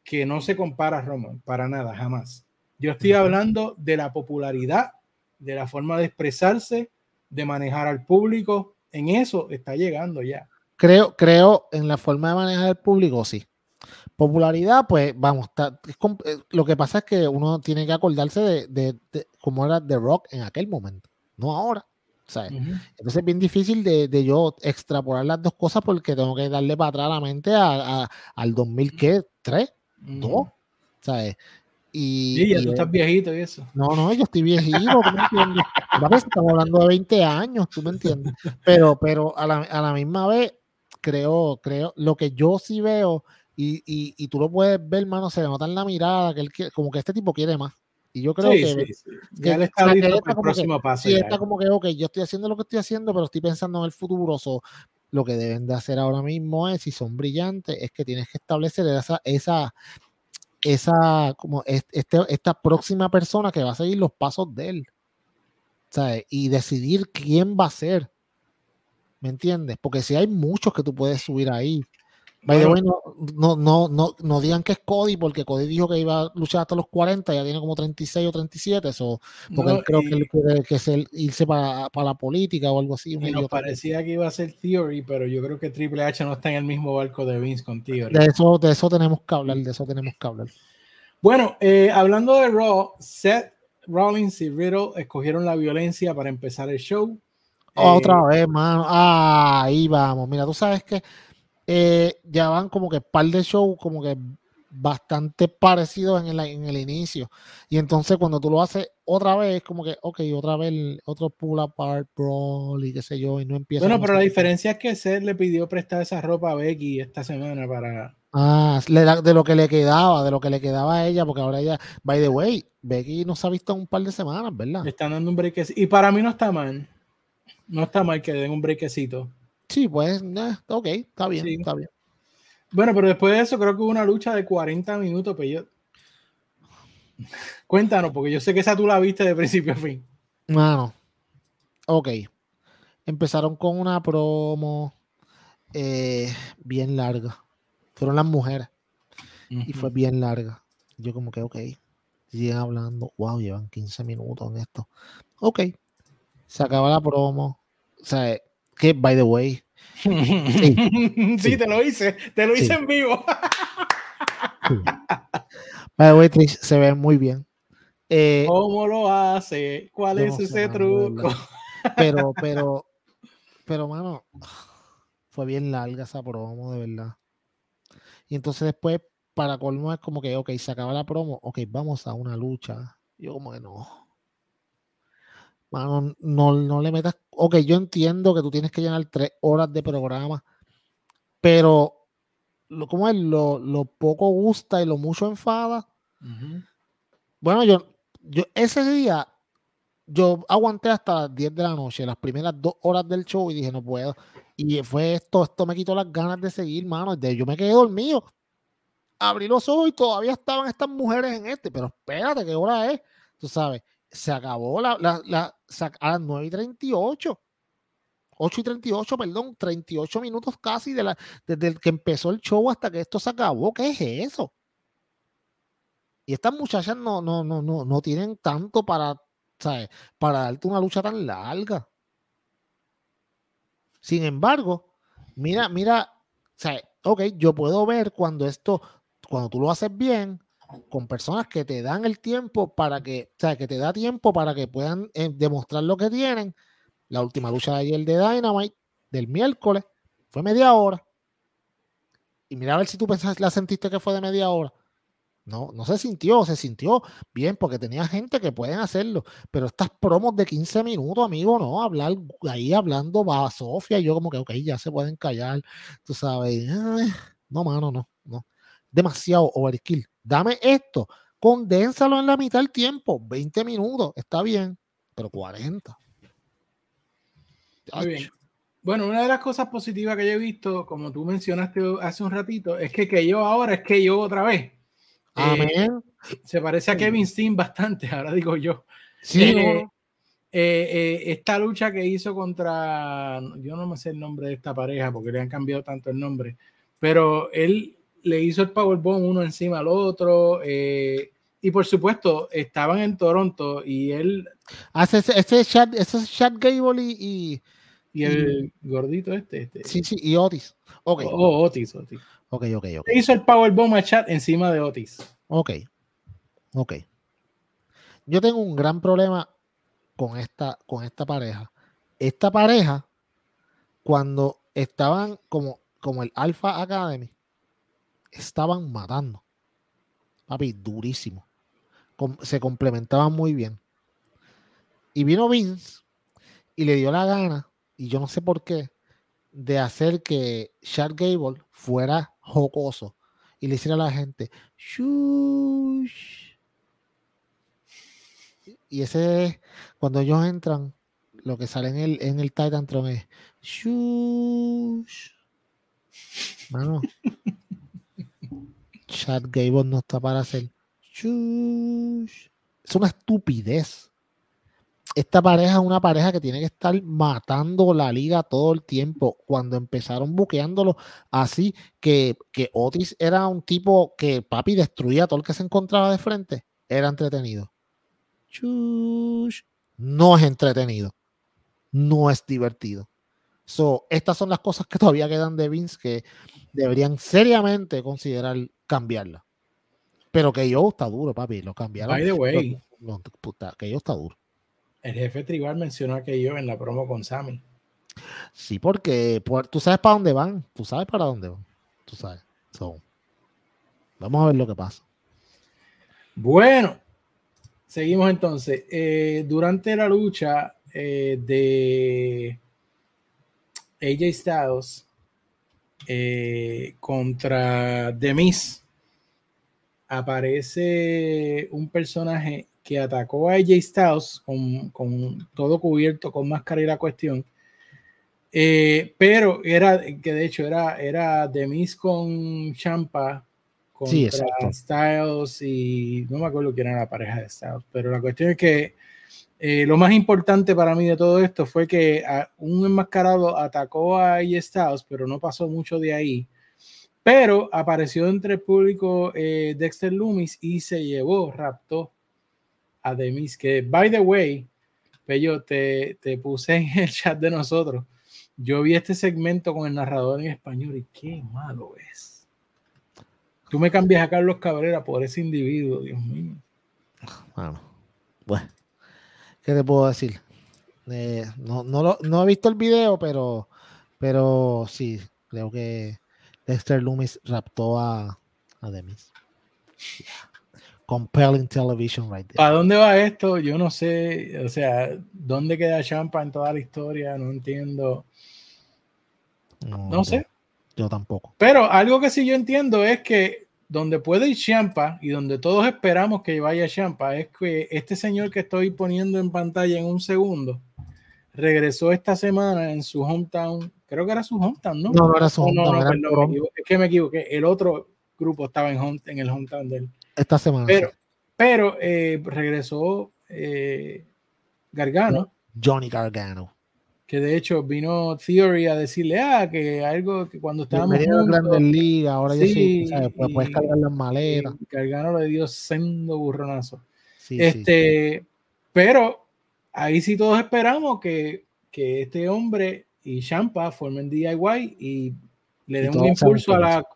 que no se compara a Roman, para nada, jamás. Yo estoy hablando de la popularidad, de la forma de expresarse, de manejar al público, en eso está llegando ya. Creo, creo en la forma de manejar el público, sí. Popularidad, pues vamos, eh, lo que pasa es que uno tiene que acordarse de, de, cómo era The Rock en aquel momento, no ahora. Entonces es bien difícil de, yo extrapolar las dos cosas porque tengo que darle para atrás la mente a, al 2003, ¿2? ¿sabes? Y, Sí, ya y tú él- estás viejito y eso. no, no, yo estoy viejito, ¿tú me entiendes? Estamos hablando de 20 años, ¿tú me entiendes? Pero, pero a la, a la misma vez, creo, creo, lo que yo sí veo, y, y, y tú lo puedes ver, mano, se le nota en la mirada, que él quiere- como que este tipo quiere más. Y yo creo Sí, que, sí, sí. que- Ya o está sea, que está el como que- próximo paso. sí, está como que, ok, yo estoy haciendo lo que estoy haciendo, pero estoy pensando en el futuro. so, lo que deben de hacer ahora mismo es, si son brillantes, es que tienes que establecer esa, esa, esa, como es- este, esta próxima persona que va a seguir los pasos de él. ¿sabes? Y decidir quién va a ser. ¿Me entiendes? Porque si hay muchos que tú puedes subir ahí. By the way, no, no, no, no, no digan que es Cody, porque Cody dijo que iba a luchar hasta los 40, ya tiene como 36 o 37, eso, porque No, él creo que él quiere que se, irse para, para la política o algo así. idiota. parecía que iba a ser Theory, pero yo creo que Triple H no está en el mismo barco de Vince con Theory. De eso, de eso tenemos que hablar, de eso tenemos que hablar. Bueno, eh, hablando de Raw, Seth Rollins y Riddle escogieron la violencia para empezar el show. Eh, Otra vez, mano. Ah, ahí vamos. Mira, tú sabes que eh, ya van como que par de shows como que bastante parecidos en el, en el inicio. Y entonces cuando tú lo haces otra vez, como que, ok, otra vez el otro pull apart brawl y qué sé yo, y no empieza. Bueno, pero la diferencia es que Seth le pidió prestar esa ropa a Becky esta semana para. Ah, de lo que le quedaba, de lo que le quedaba a ella, porque ahora ella, by the way, Becky no se ha visto en un par de semanas, ¿verdad? Le están dando un brequecito. Y para mí no está mal. No está mal que le den un brequecito. Sí, pues, eh, ok, está bien, Sí. está bien. Bueno, pero después de eso creo que hubo una lucha de 40 minutos, pero yo... Cuéntanos, porque yo sé que esa tú la viste de principio a fin. Mano, ok. Empezaron con una promo eh, bien larga. Fueron las mujeres y fue bien larga. Yo como que, ok. Siguen hablando. Wow, llevan 15 minutos en esto. Ok. Se acaba la promo. O sea, que, by the way, sí, sí. te lo hice, te lo hice en vivo. by the way, Trish se ve muy bien. Eh, ¿Cómo lo hace? ¿Cuál es ese truco? pero, pero, pero, mano, fue bien larga esa promo, de verdad. Y entonces después, para colmo, es como que, ok, se acaba la promo, ok, vamos a una lucha. Yo como que no. Mano, no, no le metas. Ok, yo entiendo que tú tienes que llenar tres horas de programa, pero lo, ¿cómo es? Lo, lo poco gusta y lo mucho enfada. Bueno, yo, yo ese día, yo aguanté hasta las 10 de la noche, las primeras dos horas del show, y dije, no puedo. Y fue esto, esto me quitó las ganas de seguir, mano. De, yo me quedé dormido. Abrí los ojos y todavía estaban estas mujeres en este, pero espérate, ¿qué hora es? Tú sabes, se acabó la, la, a las 9 y 38. 8 y 38, perdón, 38 minutos casi de la, desde el que empezó el show hasta que esto se acabó. ¿Qué es eso? Y estas muchachas no, no, no, no, no tienen tanto para, ¿sabes? para darte una lucha tan larga. Sin embargo, mira, mira, ¿sabes? ok, yo puedo ver cuando esto, cuando tú lo haces bien, con personas que te dan el tiempo para que, o sea, que te da tiempo para que puedan eh, demostrar lo que tienen. La última lucha de ayer de Dynamite, del miércoles, fue media hora. Y mira a ver si tú pensás, la sentiste que fue de media hora. No, no se sintió, se sintió bien porque tenía gente que pueden hacerlo, pero estas promos de 15 minutos, amigo, no, hablar ahí hablando va Sofía y yo como que, ok, ya se pueden callar, tú sabes, no, mano, no, no, demasiado overkill, dame esto, condénsalo en la mitad del tiempo, 20 minutos, está bien, pero 40. Muy bien. Bueno, una de las cosas positivas que yo he visto, como tú mencionaste hace un ratito, es que que yo ahora es que yo otra vez. Eh, Amén. se parece a Kevin Steen bastante, ahora digo yo. Sí, Eh, eh, eh, esta lucha que hizo contra, yo no me sé el nombre de esta pareja porque le han cambiado tanto el nombre, pero él le hizo el Powerbomb uno encima al otro. eh, y por supuesto, estaban en Toronto y él Ah, ese, ese, ese chat, ese es Chad Gable y, y- y el gordito este, este sí, sí, y Otis. Ok, oh, Otis, Otis. ok, ok, ok. Le hizo el Powerbomb a Chat encima de Otis. Ok. Ok. Yo tengo un gran problema con esta, con esta pareja. Esta pareja, cuando estaban como, como el Alpha Academy, estaban matando. Papi, durísimo. se complementaban muy bien. Y vino Vince y le dio la gana, y yo no sé por qué, de hacer que Shark Gable fuera jocoso y le hiciera a la gente Shush. Y ese es cuando ellos entran, lo que sale en el, en el Titantron es Shush. Mano, Chad Gable no está para hacer Shush. Es una estupidez esta pareja es una pareja que tiene que estar matando la liga todo el tiempo. Cuando empezaron buqueándolo así, que, que Otis era un tipo que papi destruía todo el que se encontraba de frente, era entretenido. No es entretenido. No es divertido. So, estas son las cosas que todavía quedan de Vince que deberían seriamente considerar cambiarla. Pero que yo está duro, papi. Lo cambiaron. By the way. que yo está duro. El jefe tribal mencionó aquello en la promo con Sammy. Sí, porque tú sabes para dónde van. Tú sabes para dónde van. Tú sabes. vamos a ver lo que pasa. Bueno, seguimos entonces. Eh, durante la lucha eh, de AJ Styles eh, contra The Miz, aparece un personaje que atacó a AJ Styles con, todo cubierto, con máscara y la cuestión. Eh, pero era, que de hecho era, era Demis con Champa contra Styles y no me acuerdo quién era la pareja de Styles, pero la cuestión es que eh, lo más importante para mí de todo esto fue que un enmascarado atacó a AJ Styles, pero no pasó mucho de ahí. Pero apareció entre el público eh, Dexter Loomis y se llevó, raptó a Demis, que by the way, Pello, te, te puse en el chat de nosotros. Yo vi este segmento con el narrador en español y qué malo es. Tú me cambias a Carlos Cabrera por ese individuo, Dios mío. Bueno, bueno ¿qué te puedo decir? Eh, no, no, no, he visto el video, pero, pero sí, creo que Dexter Loomis raptó a, a Demis compelling television right there. ¿A dónde va esto? Yo no sé, o sea, ¿dónde queda Champa en toda la historia? No entiendo. No, sé. Yo tampoco. Pero algo que sí yo entiendo es que donde puede ir Champa y donde todos esperamos que vaya Champa es que este señor que estoy poniendo en pantalla en un segundo regresó esta semana en su hometown. Creo que era su hometown, ¿no? No, no era su hometown. es que me equivoqué. El otro grupo estaba en, en el hometown del esta semana. Pero, pero eh, regresó eh, Gargano. Johnny Gargano. Que de hecho vino Theory a decirle, ah, que algo que cuando estábamos. en Grandes Ligas, ahora ya sí, pues puedes cargar las maletas. Gargano le dio sendo burronazo. este, pero ahí sí todos esperamos que, que este hombre y Champa formen DIY y le den un impulso a la,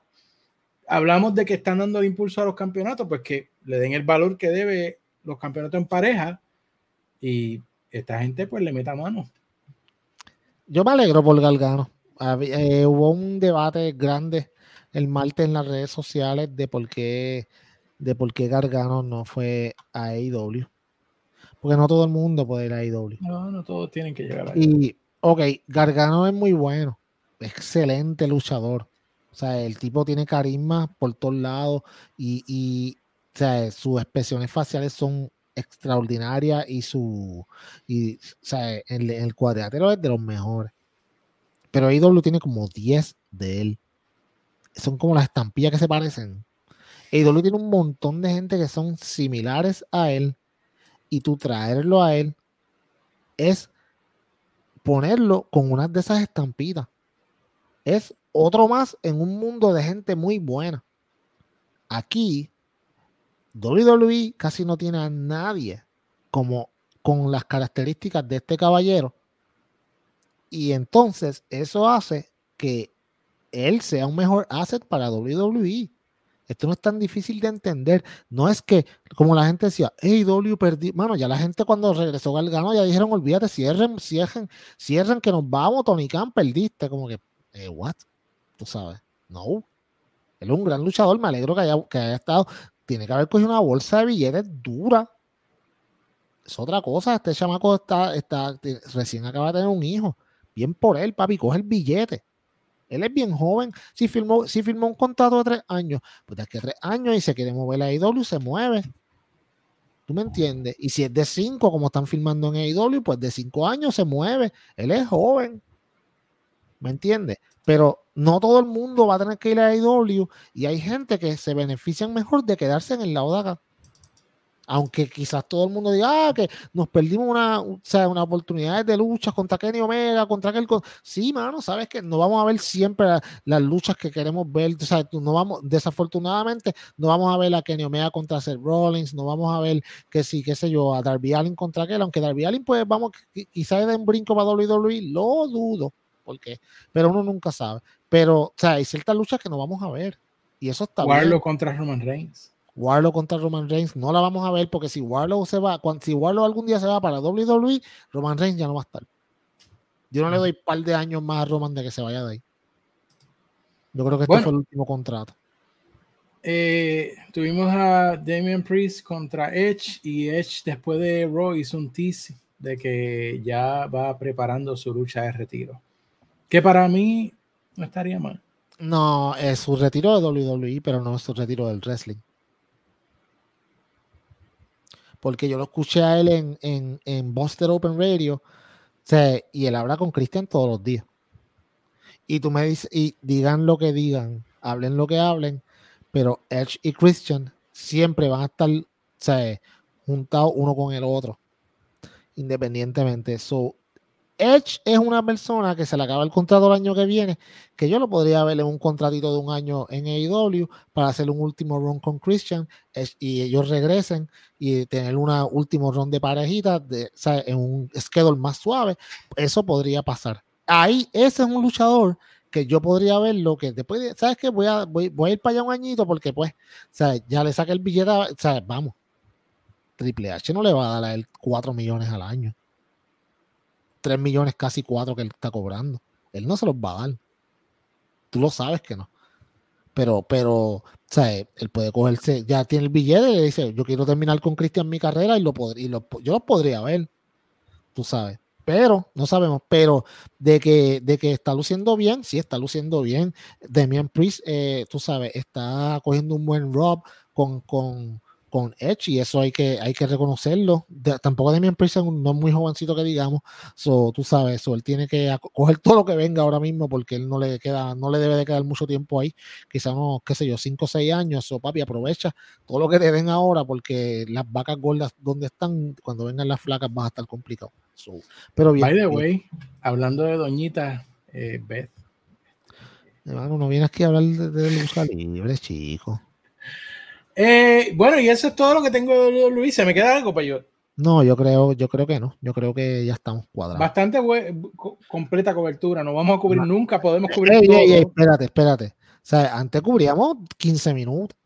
hablamos de que están dando impulso a los campeonatos, pues que le den el valor que debe los campeonatos en pareja y esta gente pues le meta mano. Yo me alegro por Galgano. Eh, hubo un debate grande el martes en las redes sociales de por qué, de por qué Gargano no fue a AEW. Porque no todo el mundo puede ir a AEW. No, no todos tienen que llegar a Y, ok, Gargano es muy bueno, excelente luchador o sea, el tipo tiene carisma por todos lados y, sus expresiones faciales son extraordinarias y su y, o sea, el, el cuadrilátero es de los mejores. Pero IW tiene como 10 de él. Son como las estampillas que se parecen. IW tiene un montón de gente que son similares a él y tú traerlo a él es ponerlo con una de esas estampitas. Es otro más en un mundo de gente muy buena. Aquí, WWE casi no tiene a nadie como con las características de este caballero. Y entonces eso hace que él sea un mejor asset para WWE. Esto no es tan difícil de entender. No es que, como la gente decía, hey, W perdí. Bueno, ya la gente cuando regresó Galgano ya dijeron, olvídate, cierren, cierren, cierren que nos vamos, Tony Khan, perdiste. Como que, eh, what? tú sabes. No. Él es un gran luchador, me alegro que haya, que haya estado. Tiene que haber cogido una bolsa de billetes dura. Es otra cosa. Este chamaco está, está, recién acaba de tener un hijo. Bien por él, papi, coge el billete. Él es bien joven. Si firmó, si firmó un contrato de tres años, pues de a tres años y se quiere mover la IW, se mueve. ¿Tú me entiendes? Y si es de cinco, como están filmando en AEW, pues de cinco años se mueve. Él es joven. ¿Me entiendes? Pero no todo el mundo va a tener que ir a AEW y hay gente que se benefician mejor de quedarse en el lado de acá. Aunque quizás todo el mundo diga ah, que nos perdimos una, o sea, una oportunidad de luchas contra Kenny Omega, contra aquel. Sí, mano, sabes que no vamos a ver siempre las luchas que queremos ver. O sea, no vamos, desafortunadamente, no vamos a ver a Kenny Omega contra Seth Rollins, no vamos a ver que sí, qué sé yo, a Darby Allin contra aquel. Aunque Darby Allin, pues vamos, quizás de un brinco para WWE, lo dudo, porque, pero uno nunca sabe. Pero, o sea, hay ciertas luchas que no vamos a ver. Y eso está Warlock contra Roman Reigns. Warlock contra Roman Reigns no la vamos a ver porque si Warlock se va, cuando, si Warlock algún día se va para WWE, Roman Reigns ya no va a estar. Yo no le doy un par de años más a Roman de que se vaya de ahí. Yo creo que este fue el último contrato. Eh, tuvimos a Damian Priest contra Edge y Edge después de Raw hizo un tease de que ya va preparando su lucha de retiro. Que para mí no estaría mal. No, es su retiro de WWE, pero no es su retiro del wrestling porque yo lo escuché a él en, en, en Buster Open Radio, y él habla con Christian todos los días. Y tú me dices, y digan lo que digan, hablen lo que hablen, pero Edge y Christian siempre van a estar juntados uno con el otro, independientemente. So, Edge es una persona que se le acaba el contrato el año que viene, que yo lo podría ver en un contratito de un año en AEW para hacer un último run con Christian y ellos regresen y tener una último run de parejita de, en un schedule más suave. Eso podría pasar. Ahí, ese es un luchador que yo podría verlo que después, ¿sabes qué? Voy a, voy, a ir para allá un añito porque pues, ya le saca el billete, vamos, Triple H no le va a dar a él 4 millones al año. 3 millones, casi 4 que él está cobrando. Él no se los va a dar. Tú lo sabes que no. Pero, pero, o sea, él puede cogerse, ya tiene el billete y le dice, yo quiero terminar con Cristian mi carrera y, lo y lo, yo lo podría ver. Tú sabes. Pero, no sabemos, pero de que, de que está luciendo bien, sí está luciendo bien. Demian Priest, eh, tú sabes, está cogiendo un buen rob con, con, con Edge y eso hay que, hay que reconocerlo. tampoco de mi empresa no es muy jovencito que digamos, so, tú sabes, eso él tiene que coger todo lo que venga ahora mismo porque él no le queda, no le debe de quedar mucho tiempo ahí, quizás unos, qué sé yo, 5 o 6 años, o papi, aprovecha todo lo que te den ahora porque las vacas gordas donde están, cuando vengan las flacas van a estar complicados. pero bien. By the way, hablando de doñita eh, Beth. Hermano, no vienes aquí a hablar de, de lucha libre, chico. Eh, bueno, y eso es todo lo que tengo de Luis. ¿Se me queda algo para yo? No, yo creo, yo creo que no. Yo creo que ya estamos cuadrados. Bastante completa cobertura. No vamos a cubrir nunca, podemos cubrir todo. espérate, espérate. O sea, antes cubríamos 15 minutos.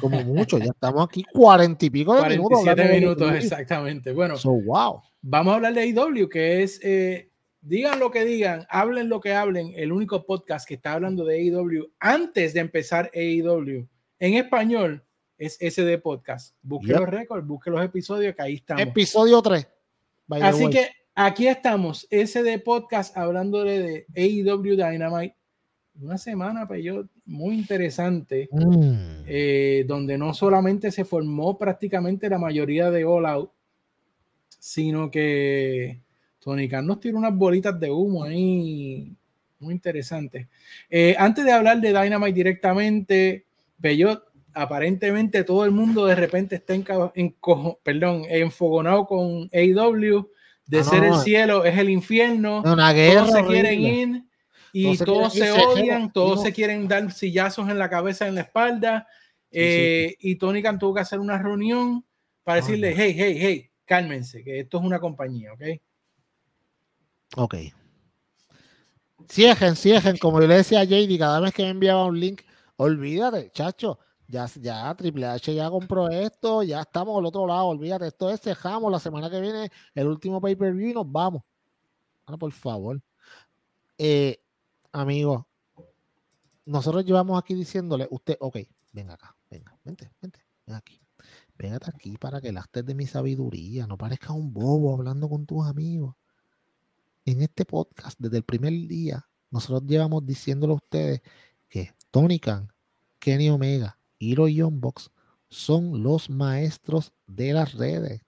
Como mucho, ya estamos aquí 40 y pico de 47 minutos. minutos, exactamente. Bueno, wow. vamos a hablar de AEW, que es, eh, digan lo que digan, hablen lo que hablen, el único podcast que está hablando de AEW antes de empezar AEW en español es SD Podcast. Busque los récords, busque los episodios, que ahí estamos. Episodio 3. Así que aquí estamos, SD Podcast, hablándole de AEW Dynamite. Una semana, pues yo, muy interesante, mm. eh, donde no solamente se formó prácticamente la mayoría de All Out, sino que Tony Khan nos tiró unas bolitas de humo ahí muy interesantes. Eh, antes de hablar de Dynamite directamente, Bellot aparentemente todo el mundo de repente está en, en perdón, enfogonado con AW, de ah, ser el cielo es el infierno, una guerra todos se quieren ir y todos se, odian, todos se quieren dar sillazos en la cabeza, en la espalda, eh, y Tony Khan tuvo que hacer una reunión para decirle, hey, hey, hey, cálmense, que esto es una compañía, ¿ok? Ok. Cierren, cierren, como yo le decía a JD, cada vez que me enviaba un link, olvídate, chacho, ya, ya Triple H ya compró esto, ya estamos al otro lado, olvídate, esto es dejamos la semana que viene el último pay-per-view y nos vamos. Ahora, por favor. Eh, amigo, nosotros llevamos aquí diciéndole, usted, ok, venga acá, venga, vente, vente, ven aquí. Pégate aquí para que lastes de mi sabiduría, no parezca un bobo hablando con tus amigos. En este podcast, desde el primer día, nosotros llevamos diciéndole a ustedes que Tony Khan, Kenny Omega, Hiro y Box son los maestros de las redes.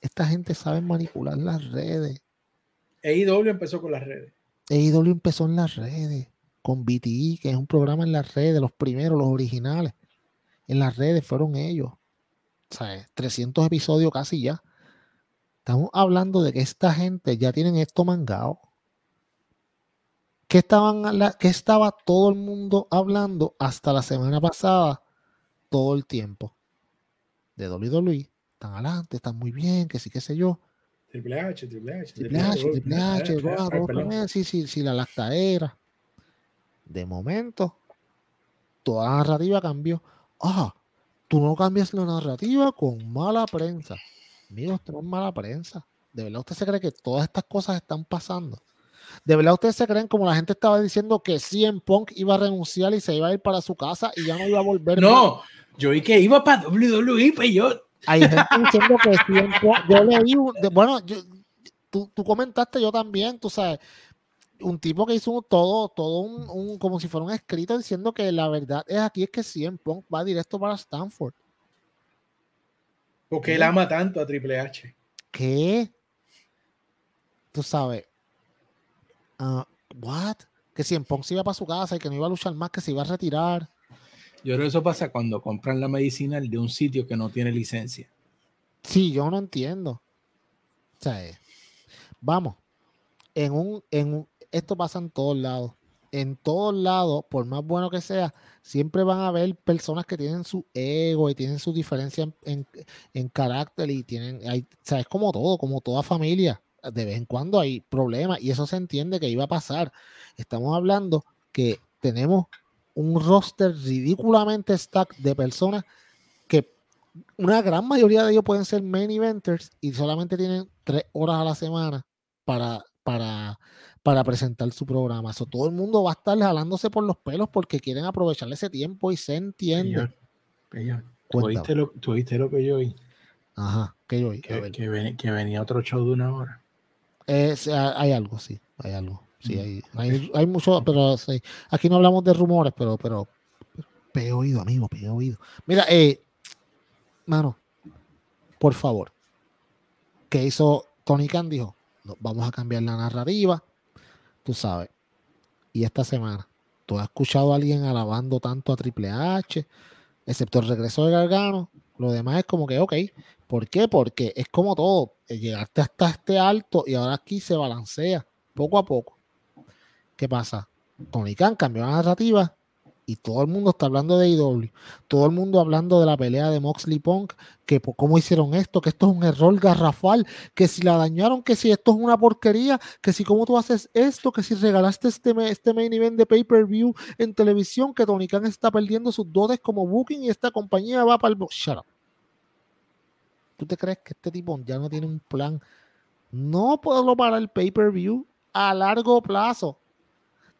Esta gente sabe manipular las redes. AEW empezó con las redes. AEW empezó en las redes, con BTE, que es un programa en las redes, los primeros, los originales. En las redes fueron ellos. O sea, 300 episodios casi ya. Estamos hablando de que esta gente ya tienen esto mangado. ¿Qué, estaban, ¿Qué estaba todo el mundo hablando hasta la semana pasada? Todo el tiempo. De WWE. Están adelante, están muy bien, que sí, qué sé yo. Triple H, Triple H, Triple H, Triple H, sí, sí, sí, la lactaera. De momento, toda la narrativa cambió. Ah, tú no cambias la narrativa con mala prensa. No es mala prensa. ¿De verdad usted se cree que todas estas cosas están pasando? ¿De verdad ustedes se creen como la gente estaba diciendo que CM Punk iba a renunciar y se iba a ir para su casa y ya no iba a volver? No, yo vi que iba para WWE, pues yo hay gente diciendo que siempre, yo leí, bueno, tú, tú, comentaste yo también, tú sabes, un tipo que hizo todo, todo un, como si fuera un escrito diciendo que la verdad es aquí es que CM Punk va directo para Stanford. Porque él ama tanto a Triple H. ¿Qué? Tú sabes. Uh, what? Que CM Punk se iba para su casa y que no iba a luchar más, que se iba a retirar. Yo creo que eso pasa cuando compran la medicina de un sitio que no tiene licencia. Sí, yo no entiendo. O sea, eh, vamos, en un, en esto pasa en todos lados. En todos lados, por más bueno que sea, siempre van a haber personas que tienen su ego y tienen su diferencia en, carácter y tienen, hay, o sea, es como todo, como toda familia. De vez en cuando hay problemas y eso se entiende que iba a pasar. Estamos hablando que tenemos un roster ridículamente stack de personas que una gran mayoría de ellos pueden ser main eventers y solamente tienen tres horas a la semana para, para, para presentar su programa. todo el mundo va a estar jalándose por los pelos porque quieren aprovechar ese tiempo y se entiende. ¿Tú, oíste lo, lo, que yo oí? Ajá, que yo oí. Que, venía otro show de una hora. Hay algo, sí, hay algo. Sí, hay, hay, hay mucho, pero aquí no hablamos de rumores, pero, pero, he oído, amigo, he oído. Mira, eh, mano, por favor, ¿qué hizo Tony Khan? Dijo, vamos a cambiar la narrativa, tú sabes. Y esta semana, ¿tú has escuchado a alguien alabando tanto a Triple H? Excepto el regreso de Gargano, lo demás es como que, ok, ¿por qué? Porque es como todo, eh, llegaste hasta este alto y ahora aquí se balancea poco a poco. ¿Qué pasa? Tony Khan cambió la narrativa y todo el mundo está hablando de IW. Todo el mundo hablando de la pelea de Moxley Punk, que cómo hicieron esto, que esto es un error garrafal, que si la dañaron, que si esto es una porquería, que si cómo tú haces esto, que si regalaste este, este main event de pay-per-view en televisión, que Tony Khan está perdiendo sus dotes como booking y esta compañía va para el... Shut up. ¿Tú te crees que este tipo ya no tiene un plan? No puedo para el pay-per-view a largo plazo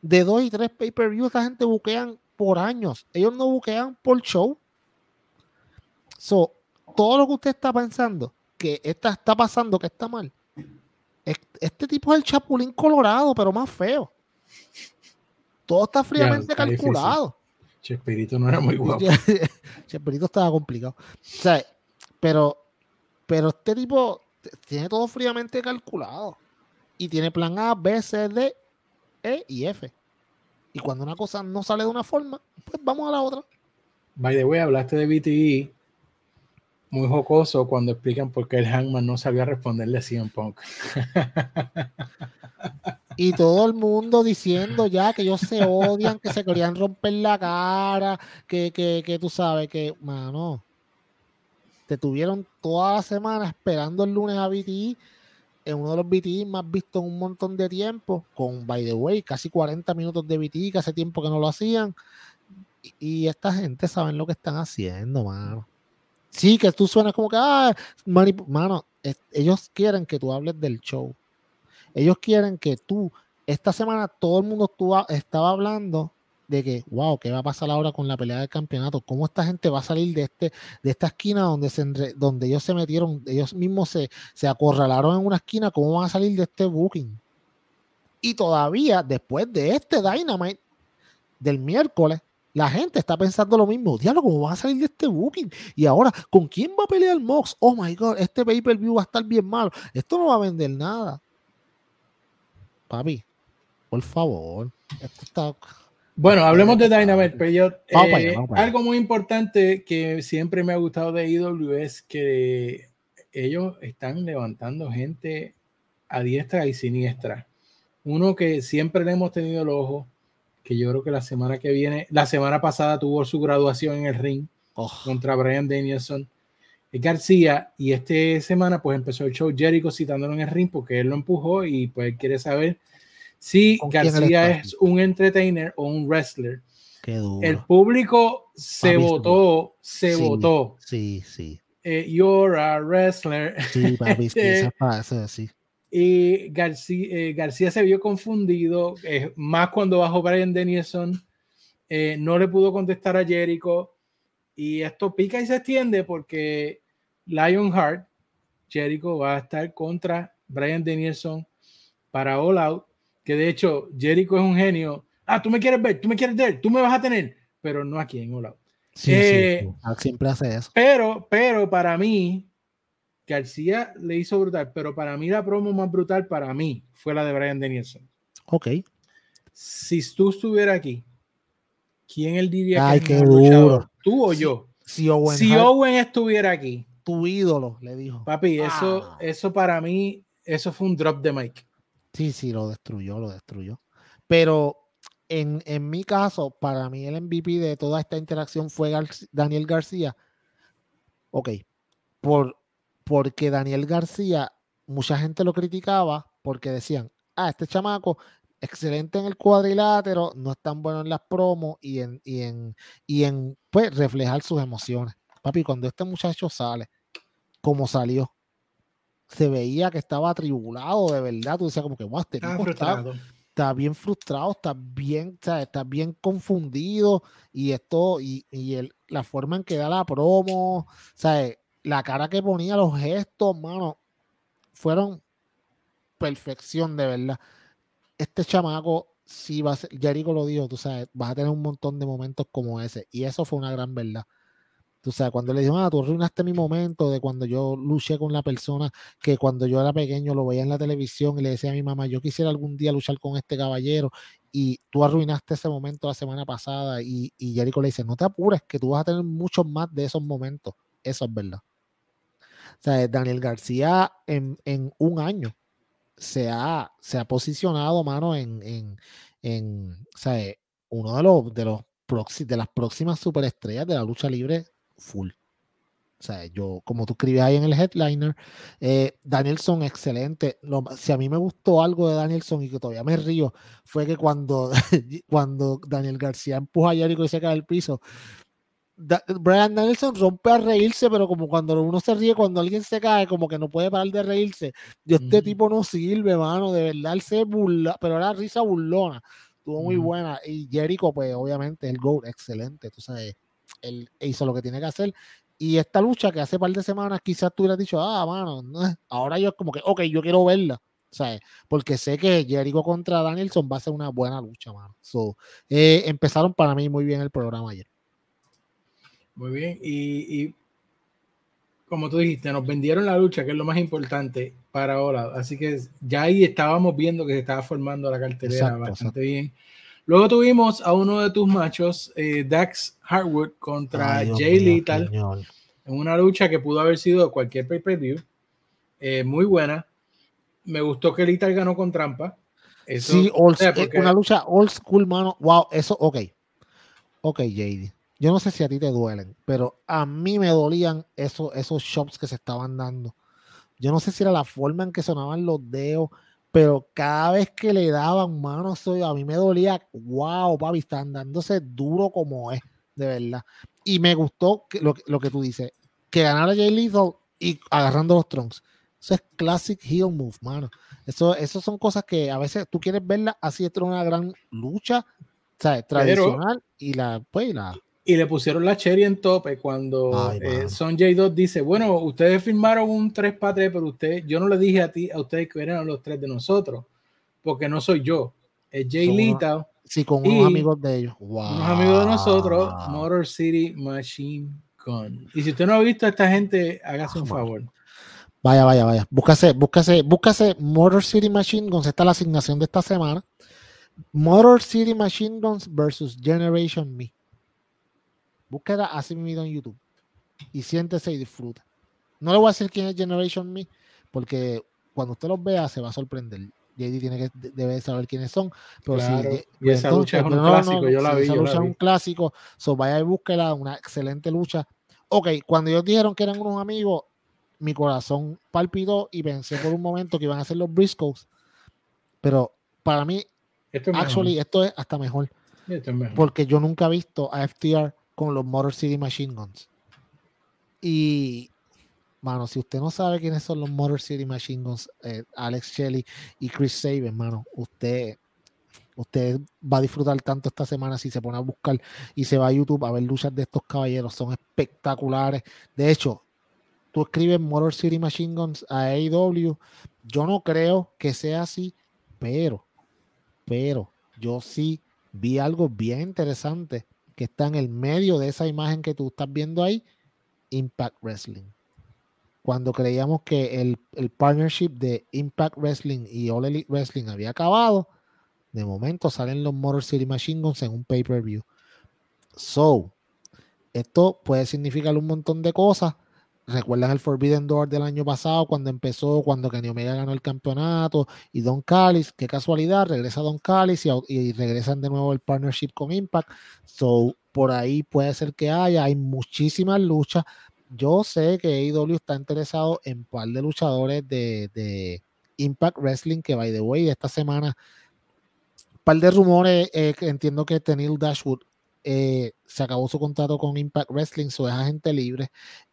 de dos y tres pay-per-view, esta gente buquean por años. Ellos no buquean por show. So, todo lo que usted está pensando que esta está pasando, que está mal, este tipo es el chapulín colorado, pero más feo. Todo está fríamente calculado. Chespirito no era muy guapo. Chespirito estaba complicado. O sea, pero, pero este tipo tiene todo fríamente calculado. Y tiene plan A, B, C, D e y F. Y cuando una cosa no sale de una forma, pues vamos a la otra. By the way, hablaste de BTE muy jocoso cuando explican por qué el Hangman no sabía responderle a CM Punk. Y todo el mundo diciendo ya que ellos se odian, que se querían romper la cara, que, que, que tú sabes que, mano, te tuvieron toda la semana esperando el lunes a BTE en uno de los BTI más vistos en un montón de tiempo, con, by the way, casi 40 minutos de BTI, que hace tiempo que no lo hacían. Y, esta gente saben lo que están haciendo, mano. Sí, que tú suenas como que, ah, mano, ellos quieren que tú hables del show. Ellos quieren que tú, esta semana todo el mundo estaba hablando de que, wow, ¿qué va a pasar ahora con la pelea del campeonato? ¿Cómo esta gente va a salir de, este, de esta esquina donde, se, donde ellos se metieron, ellos mismos se, se acorralaron en una esquina? ¿Cómo van a salir de este booking? Y todavía, después de este Dynamite del miércoles, la gente está pensando lo mismo. Diablo, ¿cómo va a salir de este booking? Y ahora, ¿con quién va a pelear Mox? Oh my God, este pay-per-view va a estar bien malo. Esto no va a vender nada. Papi, por favor. Esto está. Bueno, hablemos de Dynamite, pero yo, eh, algo muy importante que siempre me ha gustado de IW es que ellos están levantando gente a diestra y siniestra. Uno que siempre le hemos tenido el ojo, que yo creo que la semana que viene, la semana pasada tuvo su graduación en el ring oh. contra Brian Danielson. García, y esta semana pues empezó el show Jericho citándolo en el ring porque él lo empujó y pues quiere saber si García es un entertainer o un wrestler. El público se votó, se votó. Sí, sí. Eh, you're a wrestler. Sí, papi, este, pasa, sí. Y García, eh, García, se vio confundido, eh, más cuando bajó Brian Danielson, no le pudo contestar a Jericho. Y esto pica y se extiende porque Lionheart, Jericho va a estar contra Brian Danielson para All Out que de hecho Jericho es un genio. Ah, tú me quieres ver, tú me quieres ver, tú me vas a tener, pero no aquí en Hola. Sí, eh, siempre hace eso. Pero, pero para mí, García le hizo brutal, pero para mí la promo más brutal para mí fue la de Brian Danielson. Ok. Si tú estuvieras aquí, ¿quién él diría Ay, que es duro. ¿Tú o yo? Si, Owen, si Owen, estuviera aquí. Tu ídolo, le dijo. Papi, eso, ah. eso para mí, eso fue un drop de mic. Sí, sí, lo destruyó, lo destruyó. Pero en, mi caso, para mí el MVP de toda esta interacción fue Daniel García. Ok, por, porque Daniel García, mucha gente lo criticaba porque decían, ah, este chamaco, excelente en el cuadrilátero, no es tan bueno en las promos y en, y en, y en pues, reflejar sus emociones. Papi, cuando este muchacho sale, como salió, se veía que estaba atribulado de verdad. Tú decías como que, wow, este está, está, bien frustrado, está bien, está bien confundido y esto, y, y la forma en que da la promo, ¿sabes? la cara que ponía, los gestos, mano, fueron perfección de verdad. Este chamaco, sí va a ser, Jericho lo dijo, tú sabes, vas a tener un montón de momentos como ese. Y eso fue una gran verdad. Tú sabes, cuando le dijo, ah, tú arruinaste mi momento de cuando yo luché con la persona que cuando yo era pequeño lo veía en la televisión y le decía a mi mamá, yo quisiera algún día luchar con este caballero y tú arruinaste ese momento la semana pasada y, y Jericho le dice, no te apures, que tú vas a tener muchos más de esos momentos. Eso es verdad. O sea, Daniel García en, en un año se ha, se ha posicionado, mano, en, en, en o sea, uno de los, de los de las próximas superestrellas de la lucha libre full. O sea, yo, como tú escribes ahí en el headliner, eh, Danielson, excelente. si a mí me gustó algo de Danielson y que todavía me río, fue que cuando, cuando Daniel García empuja a Jericho y se cae al piso, Brian Danielson rompe a reírse, pero como cuando uno se ríe, cuando alguien se cae, como que no puede parar de reírse. Yo, este tipo no sirve, mano, de verdad, él se burla, pero era risa burlona, estuvo muy buena. Y Jericho, pues obviamente, el GOAT, excelente, tú sabes él hizo lo que tiene que hacer. Y esta lucha que hace par de semanas quizás tú hubieras dicho, ah, mano, ahora yo como que, ok, yo quiero verla. ¿sabes? Porque sé que Jericho contra Danielson va a ser una buena lucha, mano. So, eh, empezaron para mí muy bien el programa ayer. Muy bien, y, como tú dijiste, nos vendieron la lucha, que es lo más importante para ahora. Así que ya ahí estábamos viendo que se estaba formando la cartelera bastante bien. Luego tuvimos a uno de tus machos, eh, Dax Harwood, contra Jay Lethal, en una lucha que pudo haber sido cualquier pay-per-view. Eh, muy buena. Me gustó que Lethal ganó con trampa. sí, una lucha old school, mano. Wow, eso, ok. Ok, JD. Yo no sé si a ti te duelen, pero a mí me dolían esos, esos shops que se estaban dando. Yo no sé si era la forma en que sonaban los dedos pero cada vez que le daban manos, a mí me dolía, wow, papi, están dándose duro como es, de verdad. Y me gustó lo, lo, que tú dices, que ganara Jay Lethal y agarrando los trunks. Eso es classic heel move, mano. Eso, eso son cosas que a veces tú quieres verla así, esto es una gran lucha, sea, tradicional y la, pues, la... Y le pusieron la cherry en tope cuando eh, Son J2 dice, bueno, ustedes firmaron un 3 para 3, pero usted, yo no le dije a ti, a ustedes que eran los tres de nosotros, porque no soy yo, es Jay Lita. Sí, con unos amigos de ellos. Unos amigos de nosotros, Motor City Machine Gun. Y si usted no ha visto a esta gente, hágase un favor. Vaya, vaya, vaya. Búscase, búscase, búscase Motor City Machine Guns. Esta es la asignación de esta semana. Motor City Machine Guns versus Generation Me. Búsqueda así mismo en YouTube. Y siéntese y disfruta. No le voy a decir quién es Generation Me, porque cuando usted los vea se va a sorprender. JD tiene que debe saber quiénes son. Pero si, y esa lucha es un clásico, yo la vi. Esa lucha es un clásico. So vaya y búsquela, una excelente lucha. Ok, cuando ellos dijeron que eran unos amigos, mi corazón palpitó y pensé por un momento que iban a ser los Briscoes. Pero para mí, esto es actually, esto es hasta mejor. Porque yo nunca he visto a FTR con los Motor City Machine Guns. Y, mano, si usted no sabe quiénes son los Motor City Machine Guns, eh, Alex Shelley y Chris Sabin, mano, usted, usted va a disfrutar tanto esta semana si se pone a buscar y se va a YouTube a ver luchas de estos caballeros. Son espectaculares. De hecho, tú escribes Motor City Machine Guns a AEW. Yo no creo que sea así, pero, pero yo sí vi algo bien interesante que está en el medio de esa imagen que tú estás viendo ahí, Impact Wrestling. Cuando creíamos que el, el partnership de Impact Wrestling y All Elite Wrestling había acabado, de momento salen los Motor City Machine Guns en un pay-per-view. So, esto puede significar un montón de cosas ¿Recuerdan el Forbidden Door del año pasado cuando empezó, cuando Kenny Omega ganó el campeonato y Don Callis? Qué casualidad, regresa Don Callis y, regresan de nuevo el partnership con Impact. So, por ahí puede ser que haya, hay muchísimas luchas. Yo sé que AEW está interesado en un par de luchadores de, Impact Wrestling que, by the way, esta semana, un par de rumores eh, entiendo que Tenil Dashwood eh, se acabó su contrato con Impact Wrestling, su es agente libre.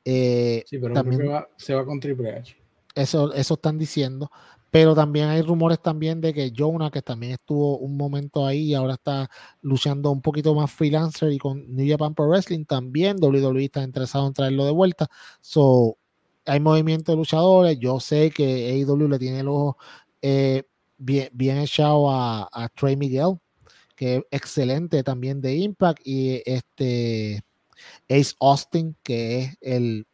Eh, sí, pero también se va con Triple H. Eso, eso están diciendo. Pero también hay rumores también de que Jonah, que también estuvo un momento ahí y ahora está luchando un poquito más freelancer y con New Japan Pro Wrestling también. WWE está interesado en traerlo de vuelta. So, hay movimiento de luchadores. Yo sé que AEW le tiene el ojo eh, bien, bien echado a, a Trey Miguel que excelente también de Impact, y este Ace Austin, que es el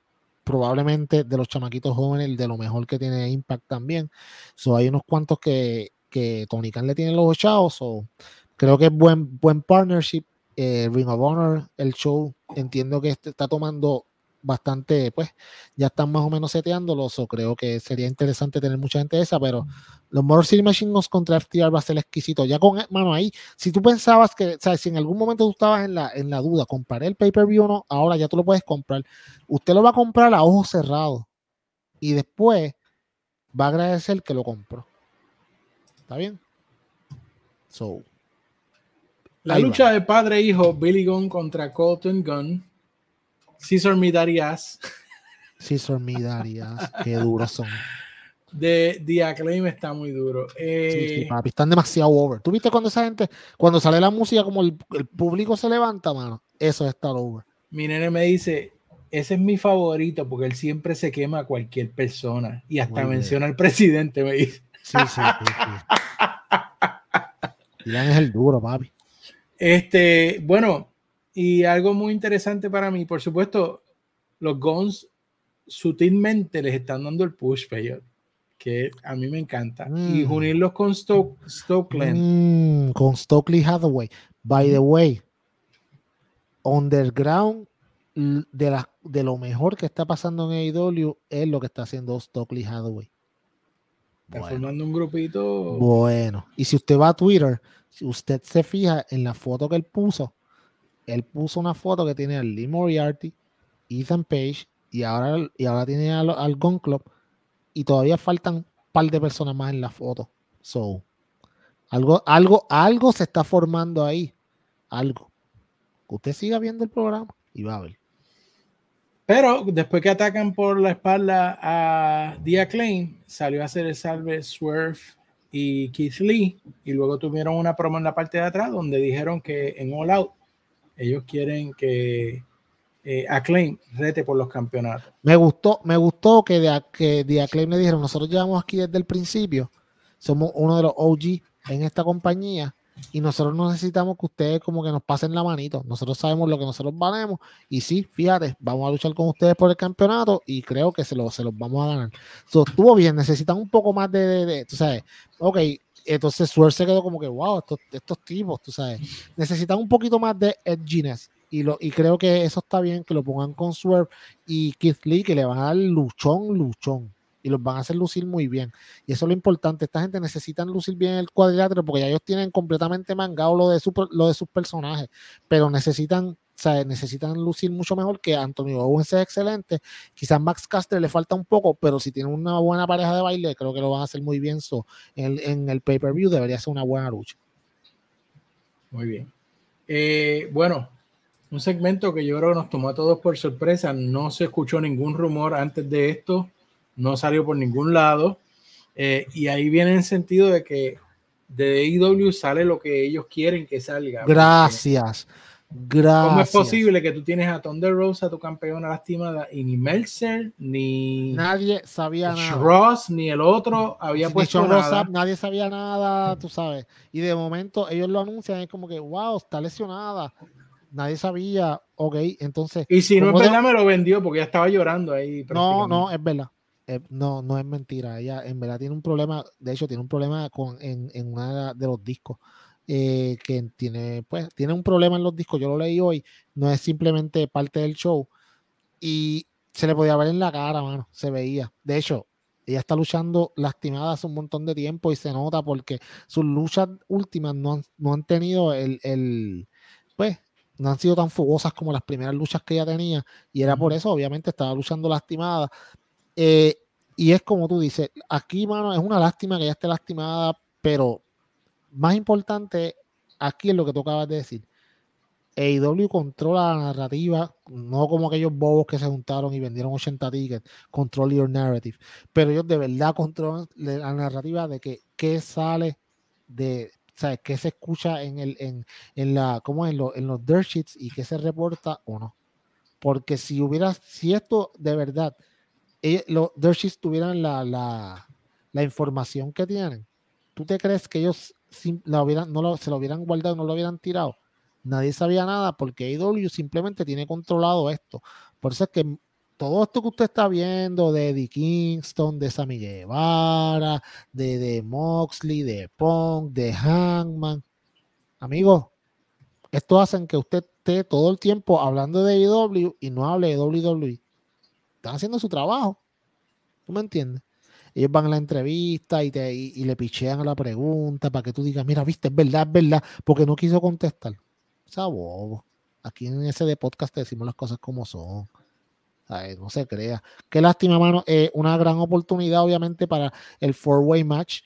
probablemente de los chamaquitos jóvenes, de lo mejor que tiene Impact también. So, hay unos cuantos que, que Tony Khan le tiene los ochados. So, creo que es buen, buen partnership. Eh, Ring of Honor, el show, entiendo que este está tomando bastante, pues ya están más o menos seteándolo, o creo que sería interesante tener mucha gente esa, pero los Motor City Machine Guns contra FTR va a ser exquisito. Ya con mano ahí, si tú pensabas que, o sea, si en algún momento tú estabas en la, en la duda, compraré el pay-per-view o no, ahora ya tú lo puedes comprar. Usted lo va a comprar a ojos cerrados y después va a agradecer que lo compró. ¿Está bien? So. La lucha de padre e hijo, Billy Gunn contra Colton Gunn Caesar Midarias. Caesar Midarias, qué duros son. De The Acclaim está muy duro. Eh, papi, están demasiado over. ¿Tú viste cuando esa gente, cuando sale la música, como el, público se levanta, mano? Eso es estar over. Mi nene me dice, ese es mi favorito porque él siempre se quema a cualquier persona y hasta menciona al presidente, me dice. Sí, sí, sí. sí. es el duro, papi. Este, bueno, y algo muy interesante para mí, por supuesto, los Guns sutilmente les están dando el push, que a mí me encanta. Y mm. unirlos con Stokely. Mm, con Stokely Hathaway. By the way, Underground de, la, de lo mejor que está pasando en AEW es lo que está haciendo Stokely Hathaway. Está formando un grupito. Bueno, y si usted va a Twitter, si usted se fija en la foto que él puso, él puso una foto que tiene a Lee Moriarty, Ethan Page y ahora, y ahora tiene al, Gun Club y todavía faltan un par de personas más en la foto. So, algo, algo, algo se está formando ahí. Algo. Usted siga viendo el programa y va a ver. Pero después que atacan por la espalda a Dia Klein, salió a hacer el salve Swerve y Keith Lee, y luego tuvieron una promo en la parte de atrás donde dijeron que en All Out ellos quieren que eh, Acclaim rete por los campeonatos. Me gustó, me gustó que de, que de Acclaim le dijeron, nosotros llevamos aquí desde el principio, somos uno de los OG en esta compañía y nosotros no necesitamos que ustedes como que nos pasen la manito. Nosotros sabemos lo que nosotros valemos y sí, fíjate, vamos a luchar con ustedes por el campeonato y creo que se, lo, se los vamos a ganar. So, estuvo bien, necesitan un poco más de, de, tú sabes, ok, entonces Swerve se quedó como que, wow, estos, estos tipos, tú sabes, necesitan un poquito más de edginess y, lo, y creo que eso está bien, que lo pongan con Swerve y Keith Lee, que le van a dar luchón, luchón y los van a hacer lucir muy bien. Y eso es lo importante. Esta gente necesita lucir bien el cuadrilátero porque ya ellos tienen completamente mangado lo de, su, lo de sus personajes, pero necesitan, sea, necesitan lucir mucho mejor que Antonio Owens es excelente. Quizás Max Caster le falta un poco, pero si tiene una buena pareja de baile, creo que lo van a hacer muy bien. So, en, en el pay-per-view debería ser una buena lucha. Muy bien. Eh, bueno, un segmento que yo creo que nos tomó a todos por sorpresa. No se escuchó ningún rumor antes de esto no salió por ningún lado. Eh, y ahí viene en sentido de que de AEW sale lo que ellos quieren que salga. Gracias. Gracias. ¿Cómo es posible que tú tienes a Thunder Rosa, tu campeona lastimada, y ni Meltzer, ni nadie sabía nada. Ross, ni el otro había puesto nada. nadie sabía nada, tú sabes. Y de momento ellos lo anuncian, es como que, wow, está lesionada. Nadie sabía, ok, entonces. Y si no es verdad, me lo vendió porque ya estaba llorando ahí. No, no, es verdad. Eh, no, no es mentira. Ella en verdad tiene un problema, de hecho, tiene un problema con, en, en una de los discos. Eh, que tiene, pues, tiene un problema en los discos. Yo lo leí hoy, no es simplemente parte del show. Y se le podía ver en la cara, mano, se veía. De hecho, ella está luchando lastimada hace un montón de tiempo y se nota porque sus luchas últimas no han, no han tenido el, el, pues, no han sido tan fogosas como las primeras luchas que ella tenía. Y era por eso, obviamente, estaba luchando lastimada. Eh, y es como tú dices, aquí, mano, es una lástima que ella esté lastimada, pero más importante aquí es lo que tú acabas de decir. AEW controla la narrativa, no como aquellos bobos que se juntaron y vendieron 80 tickets, control your narrative, pero ellos de verdad controlan la narrativa de que qué sale de, ¿sabes? qué se escucha en el, en, en la, ¿cómo en, en los dirt sheets y qué se reporta o no. Porque si hubiera, si esto de verdad los Dershis tuvieran la, la, la, información que tienen, ¿tú te crees que ellos no lo, se lo hubieran guardado, no lo hubieran tirado? Nadie sabía nada porque AEW simplemente tiene controlado esto. Por eso es que todo esto que usted está viendo de Eddie Kingston, de Sammy Guevara, de, de Moxley, de Punk, de Hangman, amigo, esto hacen que usted esté todo el tiempo hablando de AEW y no hable de WWE están haciendo su trabajo. ¿Tú me entiendes? Ellos van a la entrevista y, te, y, le pichean a la pregunta para que tú digas, mira, viste, es verdad, es verdad, porque no quiso contestar. Esa bobo. Aquí en ese de podcast te decimos las cosas como son. no se crea. Qué lástima, mano. Eh, una gran oportunidad, obviamente, para el four-way match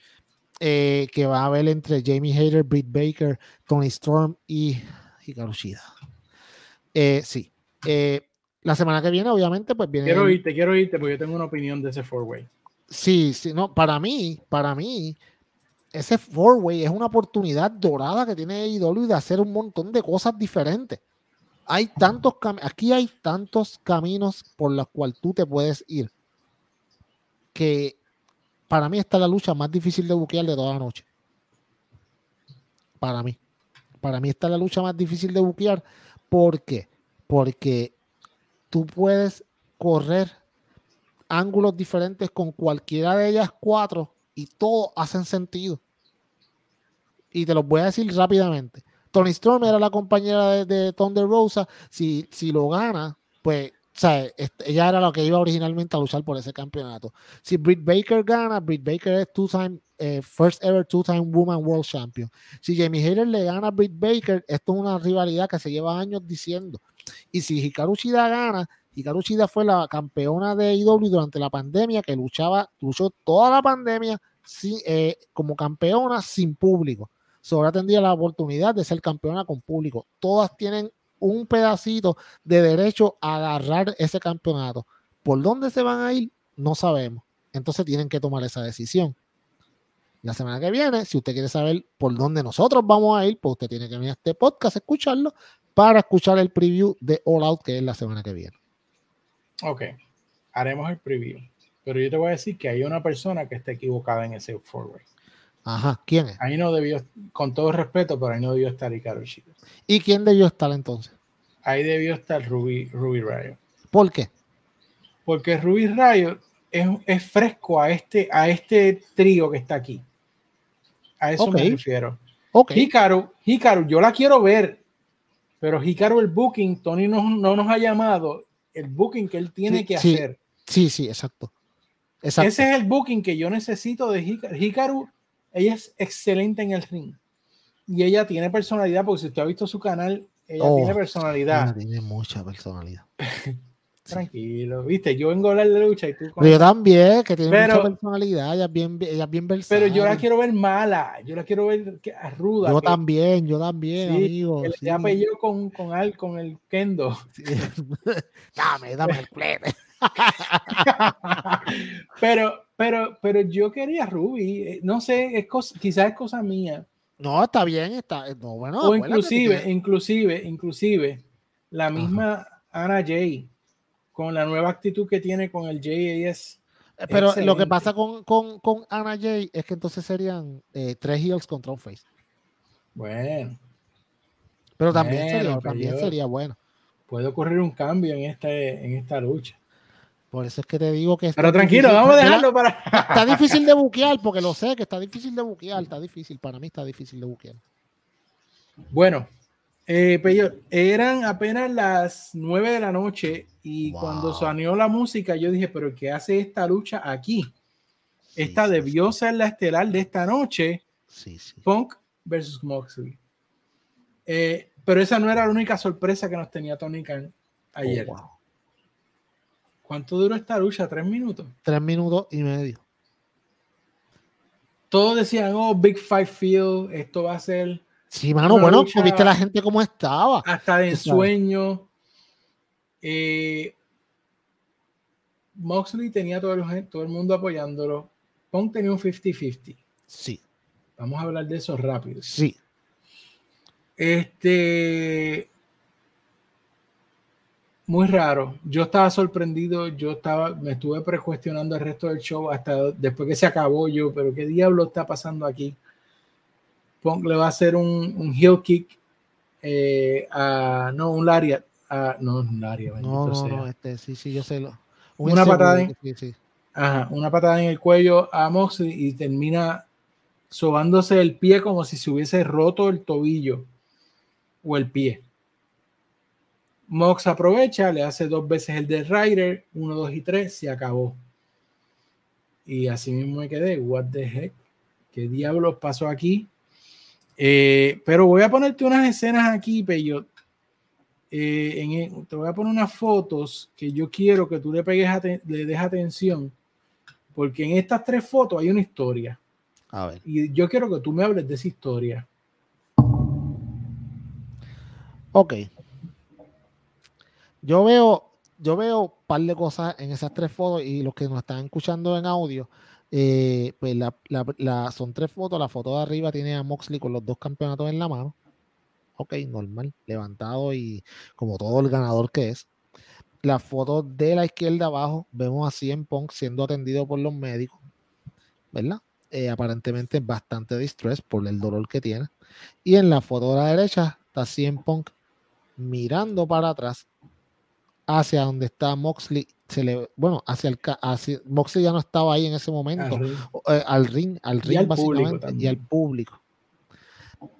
eh, que va a haber entre Jamie Hayter, Britt Baker, Tony Storm y Hikaru Shida. Eh, sí. La semana que viene, obviamente, pues viene. Quiero oírte, quiero oírte, porque yo tengo una opinión de ese four-way. Sí, sí, no, para mí, para mí, ese four-way es una oportunidad dorada que tiene AEW de hacer un montón de cosas diferentes. Hay tantos aquí hay tantos caminos por los cuales tú te puedes ir que para mí está la lucha más difícil de buquear de toda la noche. Para mí. Para mí está la lucha más difícil de buquear. ¿Por qué? Porque tú puedes correr ángulos diferentes con cualquiera de ellas cuatro y todos hacen sentido. Y te los voy a decir rápidamente. Tony Storm era la compañera de, Thunder Rosa. Si, si lo gana, pues ella era la que iba originalmente a luchar por ese campeonato. Si Britt Baker gana, Britt Baker es two-time, eh, first ever two-time Woman World Champion. Si Jamie Hayter le gana a Britt Baker, esto es una rivalidad que se lleva años diciendo. Y si Hikaru Shida gana, Hikaru Shida fue la campeona de IW durante la pandemia, que luchaba, luchó toda la pandemia eh, como campeona sin público. ahora tendría la oportunidad de ser campeona con público. Todas tienen un pedacito de derecho a agarrar ese campeonato. ¿Por dónde se van a ir? No sabemos. Entonces tienen que tomar esa decisión. La semana que viene, si usted quiere saber por dónde nosotros vamos a ir, pues usted tiene que venir a este podcast, escucharlo, para escuchar el preview de All Out, que es la semana que viene. Ok, haremos el preview. Pero yo te voy a decir que hay una persona que está equivocada en ese forward. Ajá, ¿quién es? Ahí no debió, con todo respeto, pero ahí no debió estar Ricardo ¿Y quién debió estar entonces? Ahí debió estar Ruby, Ruby Rayo. ¿Por qué? Porque Ruby Rayo es, es, fresco a este, a este trío que está aquí. A eso me refiero. Okay. Hikaru, Hikaru, yo la quiero ver, pero Hikaru el booking, Tony no, no nos ha llamado, el booking que él tiene sí, que sí, hacer. Sí, sí, exacto. exacto. Ese es el booking que yo necesito de Hikaru. Hikaru, ella es excelente en el ring. Y ella tiene personalidad, porque si usted ha visto su canal, ella oh, tiene personalidad. Ella tiene mucha personalidad. Tranquilo, viste, yo vengo a hablar de lucha y tú. Pero yo también, que tiene pero, mucha personalidad, ella es bien, ella es bien versátil. Pero yo la quiero ver mala, yo la quiero ver ruda. Yo que, también, yo también, sí, amigo. Que sí. le con, con, al, con el kendo. Sí. dame, dame el plebe. pero, pero, pero yo quería Ruby, eh, no sé, es cosa, quizás es cosa mía. No, está bien, está, no, bueno. O inclusive, inclusive, inclusive, la misma Ajá. Ana Jay con la nueva actitud que tiene con el JAS. Pero excelente. lo que pasa con, con, con Ana Jay es que entonces serían eh, tres heels contra un face. Bueno. Pero también, bueno, sería, también sería bueno. Puede ocurrir un cambio en, este, en esta lucha. Por eso es que te digo que. Pero tranquilo, difícil. vamos a dejarlo para. Está difícil de buquear, porque lo sé que está difícil de buquear. Está difícil, para mí está difícil de buquear. Bueno, eh, Peyo, eran apenas las 9 de la noche y wow. cuando sonió la música yo dije, pero ¿qué hace esta lucha aquí? Sí, esta sí, debió sí. ser la estelar de esta noche. Punk versus Moxley. Eh, pero esa no era la única sorpresa que nos tenía Tony Khan ayer. Oh, wow. ¿Cuánto duró esta lucha? ¿Tres minutos? Tres minutos y medio. Todos decían, oh, Big Five Field, esto va a ser Sí, mano, bueno, lucha, viste la gente cómo estaba. Hasta de ensueño. Eh, Moxley tenía todo el, todo el mundo apoyándolo. Punk tenía un 50-50. Sí. Vamos a hablar de eso rápido. Sí. Este. Muy raro. Yo estaba sorprendido. Yo estaba, me estuve precuestionando el resto del show hasta después que se acabó yo. Pero qué diablo está pasando aquí. Punk le va a hacer un, un heel kick eh, a, no, un lariat, a, no, un lariat. No, no, no, este, sí, sí, yo sé. Lo, un una patada en, sí, sí. Ajá, una patada en el cuello a Moxley y termina sobándose el pie como si se hubiese roto el tobillo o el pie. Mox aprovecha, le hace dos veces el de Rider, uno, dos y tres, se acabó. Y así mismo me quedé, what the heck, ¿qué diablos pasó aquí? Eh, pero voy a ponerte unas escenas aquí, Peyot. Eh, en, te voy a poner unas fotos que yo quiero que tú le pegues le des atención, porque en estas tres fotos hay una historia. A ver. Y yo quiero que tú me hables de esa historia. Ok. Yo veo, yo veo un par de cosas en esas tres fotos y los que nos están escuchando en audio. Eh, pues son tres fotos. La foto de arriba tiene a Moxley con los dos campeonatos en la mano. Ok, normal, levantado y como todo el ganador que es. La foto de la izquierda abajo vemos a CM Punk siendo atendido por los médicos, ¿verdad? Eh, aparentemente bastante distress por el dolor que tiene. Y en la foto de la derecha está CM Punk mirando para atrás hacia donde está Moxley se le, bueno, hacia el hacia, Moxley ya no estaba ahí en ese momento, al ring, eh, al ring, al ring al básicamente, y al público.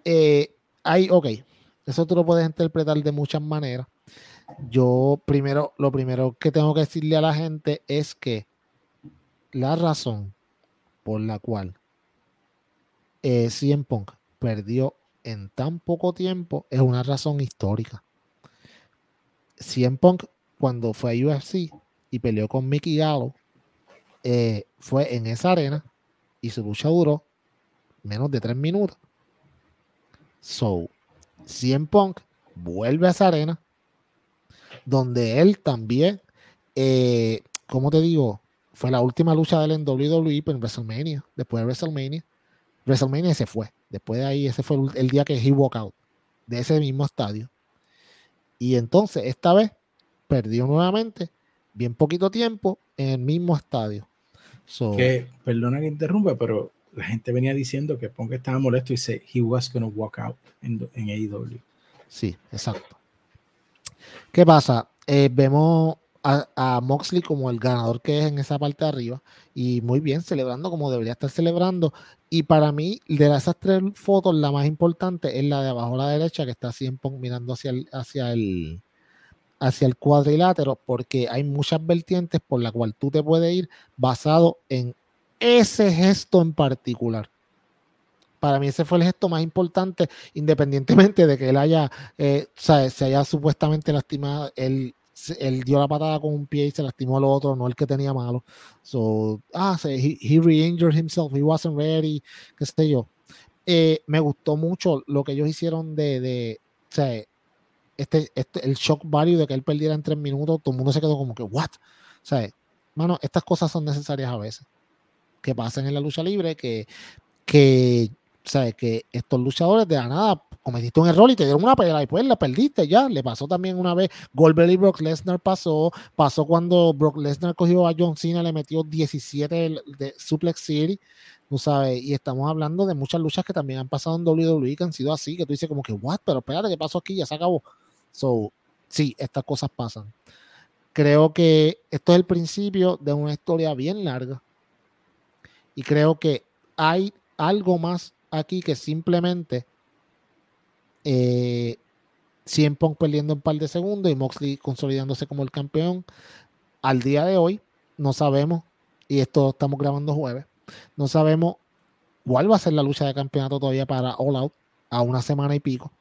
Eh, hay, ok, eso tú lo puedes interpretar de muchas maneras. Yo primero, lo primero que tengo que decirle a la gente es que la razón por la cual eh, CM Punk perdió en tan poco tiempo es una razón histórica. CM Punk cuando fue a UFC y peleó con Mickey Gallo, eh, fue en esa arena y su lucha duró menos de tres minutos. So, CM Punk vuelve a esa arena donde él también, eh, como te digo, fue la última lucha de él en WWE en WrestleMania, después de WrestleMania, WrestleMania se fue. Después de ahí, ese fue el, día que he walk out de ese mismo estadio. Y entonces, esta vez, perdió nuevamente, bien poquito tiempo, en el mismo estadio. que, perdona que interrumpa, pero la gente venía diciendo que Punk estaba molesto y dice, he was going to walk out en, en AEW. Sí, exacto. ¿Qué pasa? Eh, vemos a, Moxley como el ganador que es en esa parte de arriba y muy bien celebrando como debería estar celebrando. Y para mí, de esas tres fotos, la más importante es la de abajo a la derecha que está siempre mirando hacia el, hacia el, hacia el cuadrilátero porque hay muchas vertientes por la cual tú te puedes ir basado en ese gesto en particular. Para mí ese fue el gesto más importante, independientemente de que él haya, eh, se haya supuestamente lastimado, él él dio la patada con un pie y se lastimó al otro, no el que tenía malo. So, ah, he, he re-injured himself, he wasn't ready, qué sé yo. Eh, me gustó mucho lo que ellos hicieron de, de este, este, el shock value de que él perdiera en tres minutos, todo el mundo se quedó como que, what? O sea, mano, estas cosas son necesarias a veces. Que pasen en la lucha libre, que, que, sea, que estos luchadores de la nada cometiste un error y te dieron una pelea y pues la perdiste ya. Le pasó también una vez Goldberg y Brock Lesnar pasó, pasó cuando Brock Lesnar cogió a John Cena, le metió 17 de, Suplex City, tú sabes, y estamos hablando de muchas luchas que también han pasado en WWE que han sido así, que tú dices como que, what, pero espérate, ¿qué pasó aquí? Ya se acabó. So, sí, estas cosas pasan. Creo que esto es el principio de una historia bien larga y creo que hay algo más aquí que simplemente eh, CM Punk perdiendo un par de segundos y Moxley consolidándose como el campeón. Al día de hoy, no sabemos, y esto estamos grabando jueves, no sabemos cuál va a ser la lucha de campeonato todavía para All Out a una semana y pico.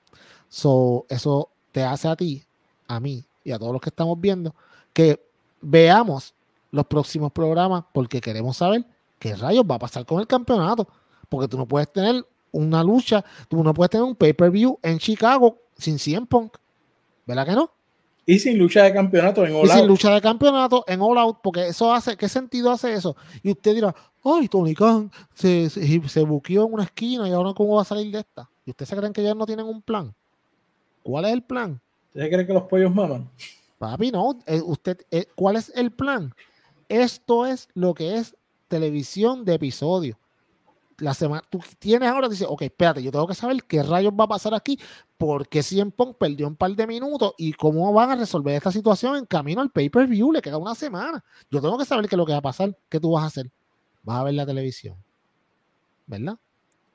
So, eso te hace a ti, a mí y a todos los que estamos viendo que veamos los próximos programas porque queremos saber qué rayos va a pasar con el campeonato. Porque tú no puedes tener una lucha, tú no puedes tener un pay-per-view en Chicago sin 100 Punk. ¿Verdad que no? Y sin lucha de campeonato en All y sin lucha de campeonato en All Out, porque eso hace, ¿qué sentido hace eso? Y usted dirá, ay, Tony Khan se, se, buqueó en una esquina y ahora cómo va a salir de esta. ¿Y ustedes se creen que ya no tienen un plan? ¿Cuál es el plan? ¿Ustedes creen que los pollos maman? Papi, no. Eh, usted, eh, ¿Cuál es el plan? Esto es lo que es televisión de episodio la semana, tú tienes ahora, dices, ok, espérate, yo tengo que saber qué rayos va a pasar aquí, porque en Punk perdió un par de minutos y cómo van a resolver esta situación en camino al pay-per-view, le queda una semana. Yo tengo que saber qué es lo que va a pasar, qué tú vas a hacer. Vas a ver la televisión, ¿verdad?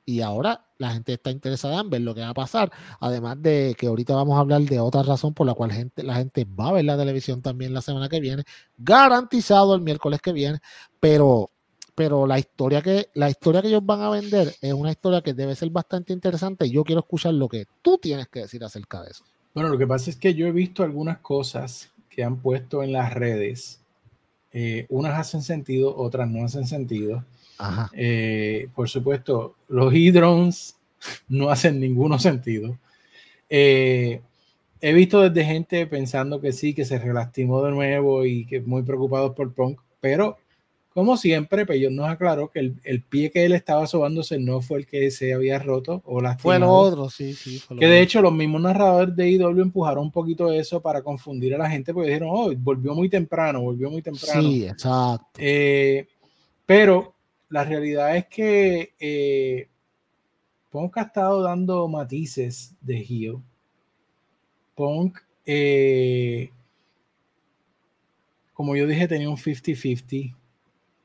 Y ahora la gente está interesada en ver lo que va a pasar. Además de que ahorita vamos a hablar de otra razón por la cual la gente va a ver la televisión también la semana que viene. Garantizado el miércoles que viene. Pero pero la historia que la historia que ellos van a vender es una historia que debe ser bastante interesante y yo quiero escuchar lo que tú tienes que decir acerca de eso. Bueno, lo que pasa es que yo he visto algunas cosas que han puesto en las redes. Eh, unas hacen sentido, otras no hacen sentido. Eh, por supuesto, los e-drones no hacen ninguno sentido. Eh, he visto desde gente pensando que sí, que se relastimó de nuevo y que muy preocupados por Punk, pero como siempre, Peyón nos aclaró que el, pie que él estaba sobándose no fue el que se había roto o las Fue lo otro, sí, sí. que de hecho los mismos narradores de IW empujaron un poquito eso para confundir a la gente porque dijeron, oh, volvió muy temprano, volvió muy temprano. Sí, exacto. Eh, pero la realidad es que eh, Punk ha estado dando matices de heel. Punk, eh, como yo dije, tenía un 50-50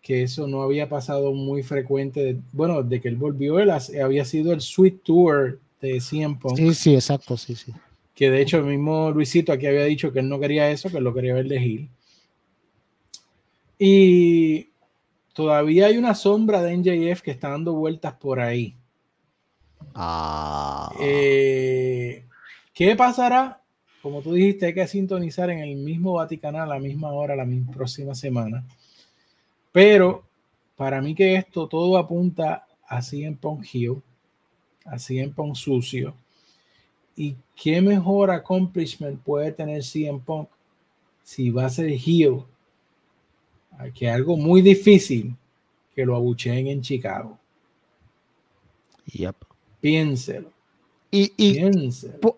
que eso no había pasado muy frecuente. Bueno, de que él volvió, él había sido el Sweet Tour de CM Sí, sí, exacto, sí, sí. Que de hecho el mismo Luisito aquí había dicho que él no quería eso, que él lo quería ver de Hill. Y todavía hay una sombra de NJF que está dando vueltas por ahí. Ah. Eh, ¿Qué pasará? Como tú dijiste, hay que sintonizar en el mismo Vaticano a la misma hora, la misma próxima semana. Pero para mí que esto todo apunta a CM Punk Hill, a CM Punk sucio. ¿Y qué mejor accomplishment puede tener CM Punk si va a ser heel? Que algo muy difícil que lo abucheen en Chicago. Yep. Piénselo. Y, y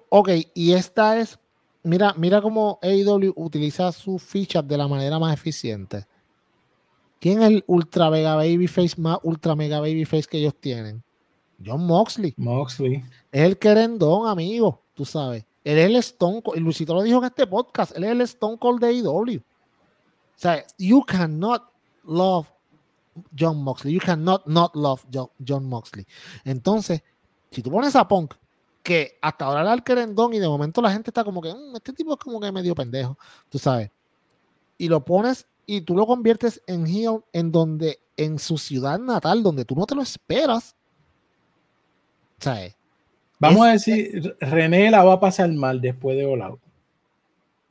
ok, y esta es, mira, mira cómo AEW utiliza sus fichas de la manera más eficiente. ¿Quién es el ultra mega babyface más ultra mega babyface que ellos tienen? John Moxley. Moxley. Es el querendón, amigo, tú sabes. Él es el Stone Cold, y Luisito lo dijo en este podcast, él es el Stone Cold de AEW. Sea, you cannot love John Moxley. You cannot not love John, Moxley. Entonces, si tú pones a Punk, que hasta ahora era el querendón y de momento la gente está como que, mm, este tipo es como que medio pendejo, tú sabes. Y lo pones y tú lo conviertes en heel en donde, en su ciudad natal, donde tú no te lo esperas. ¿Sabes? Vamos a decir, René la va a pasar mal después de All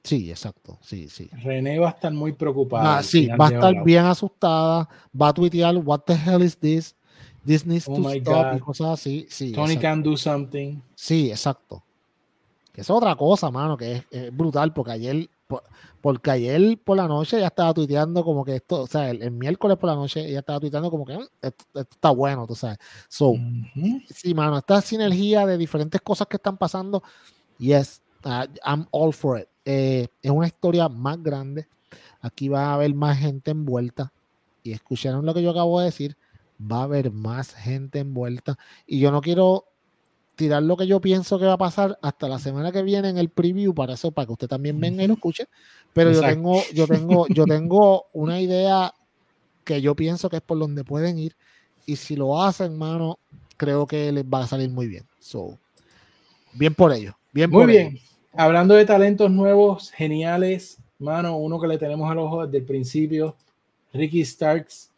Sí, exacto. Sí, sí. René va a estar muy preocupada. Ah, sí, va a estar bien asustada. Va a tuitear, what the hell is this? This needs oh to stop y cosas así. Sí, Tony can do something. Sí, exacto. Que es otra cosa, mano, que es, brutal, porque ayer, porque ayer por la noche ya estaba tuiteando como que esto, o sea, el, miércoles por la noche ya estaba tuiteando como que mm, esto, está bueno, tú sabes. So, sí, mano, esta sinergia de diferentes cosas que están pasando, yes, uh, I'm all for it. Eh, es una historia más grande. Aquí va a haber más gente envuelta. Y escucharon lo que yo acabo de decir. Va a haber más gente envuelta. Y yo no quiero tirar lo que yo pienso que va a pasar hasta la semana que viene en el preview para eso, para que usted también venga y lo escuche. Pero yo tengo, yo tengo, yo tengo una idea que yo pienso que es por donde pueden ir. Y si lo hacen, mano, creo que les va a salir muy bien. So, bien por ello. Bien muy bien hablando de talentos nuevos, geniales, mano, uno que le tenemos al ojo desde el principio, Ricky Starks,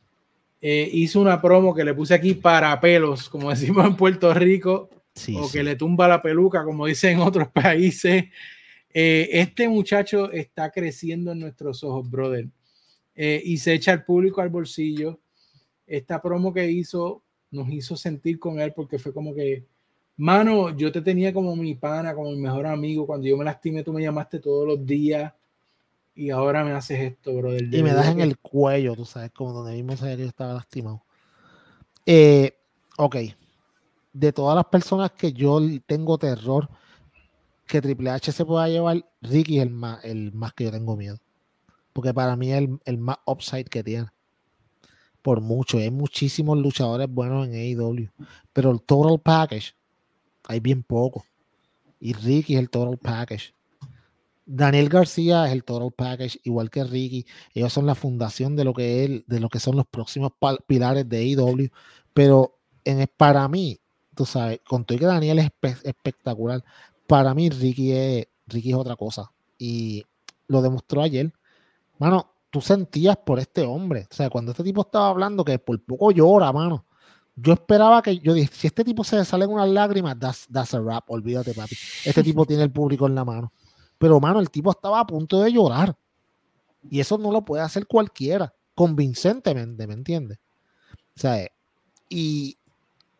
eh, hizo una promo que le puse aquí para pelos, como decimos en Puerto Rico, o que le tumba la peluca, como dicen en otros países. Eh, este muchacho está creciendo en nuestros ojos, brother, eh, y se echa al público al bolsillo. Esta promo que hizo nos hizo sentir con él porque fue como que Mano, yo te tenía como mi pana, como mi mejor amigo. Cuando yo me lastimé, tú me llamaste todos los días. Y ahora me haces esto, bro. y me das en el cuello, tú sabes, como donde mismo sabía que yo estaba lastimado. Eh, ok. De todas las personas que yo tengo terror que Triple H se pueda llevar, Ricky es el más, el más que yo tengo miedo. Porque para mí es el, el más upside que tiene por mucho. Hay muchísimos luchadores buenos en AEW, pero el total package hay bien poco. Y Ricky es el total package. Daniel García es el total package, igual que Ricky. Ellos son la fundación de lo que de lo que son los próximos pilares de AEW. Pero en, para mí, tú sabes, con todo que Daniel es espectacular, para mí Ricky es, Ricky es otra cosa. Y lo demostró ayer. Mano, tú sentías por este hombre. O sea, cuando este tipo estaba hablando, que por poco llora, mano yo esperaba que, yo dije, si este tipo se sale en unas lágrimas, that's, a rap, olvídate, papi. Este tipo tiene el público en la mano. Pero, mano, el tipo estaba a punto de llorar. Y eso no lo puede hacer cualquiera, convincentemente, ¿me entiendes? O sea, y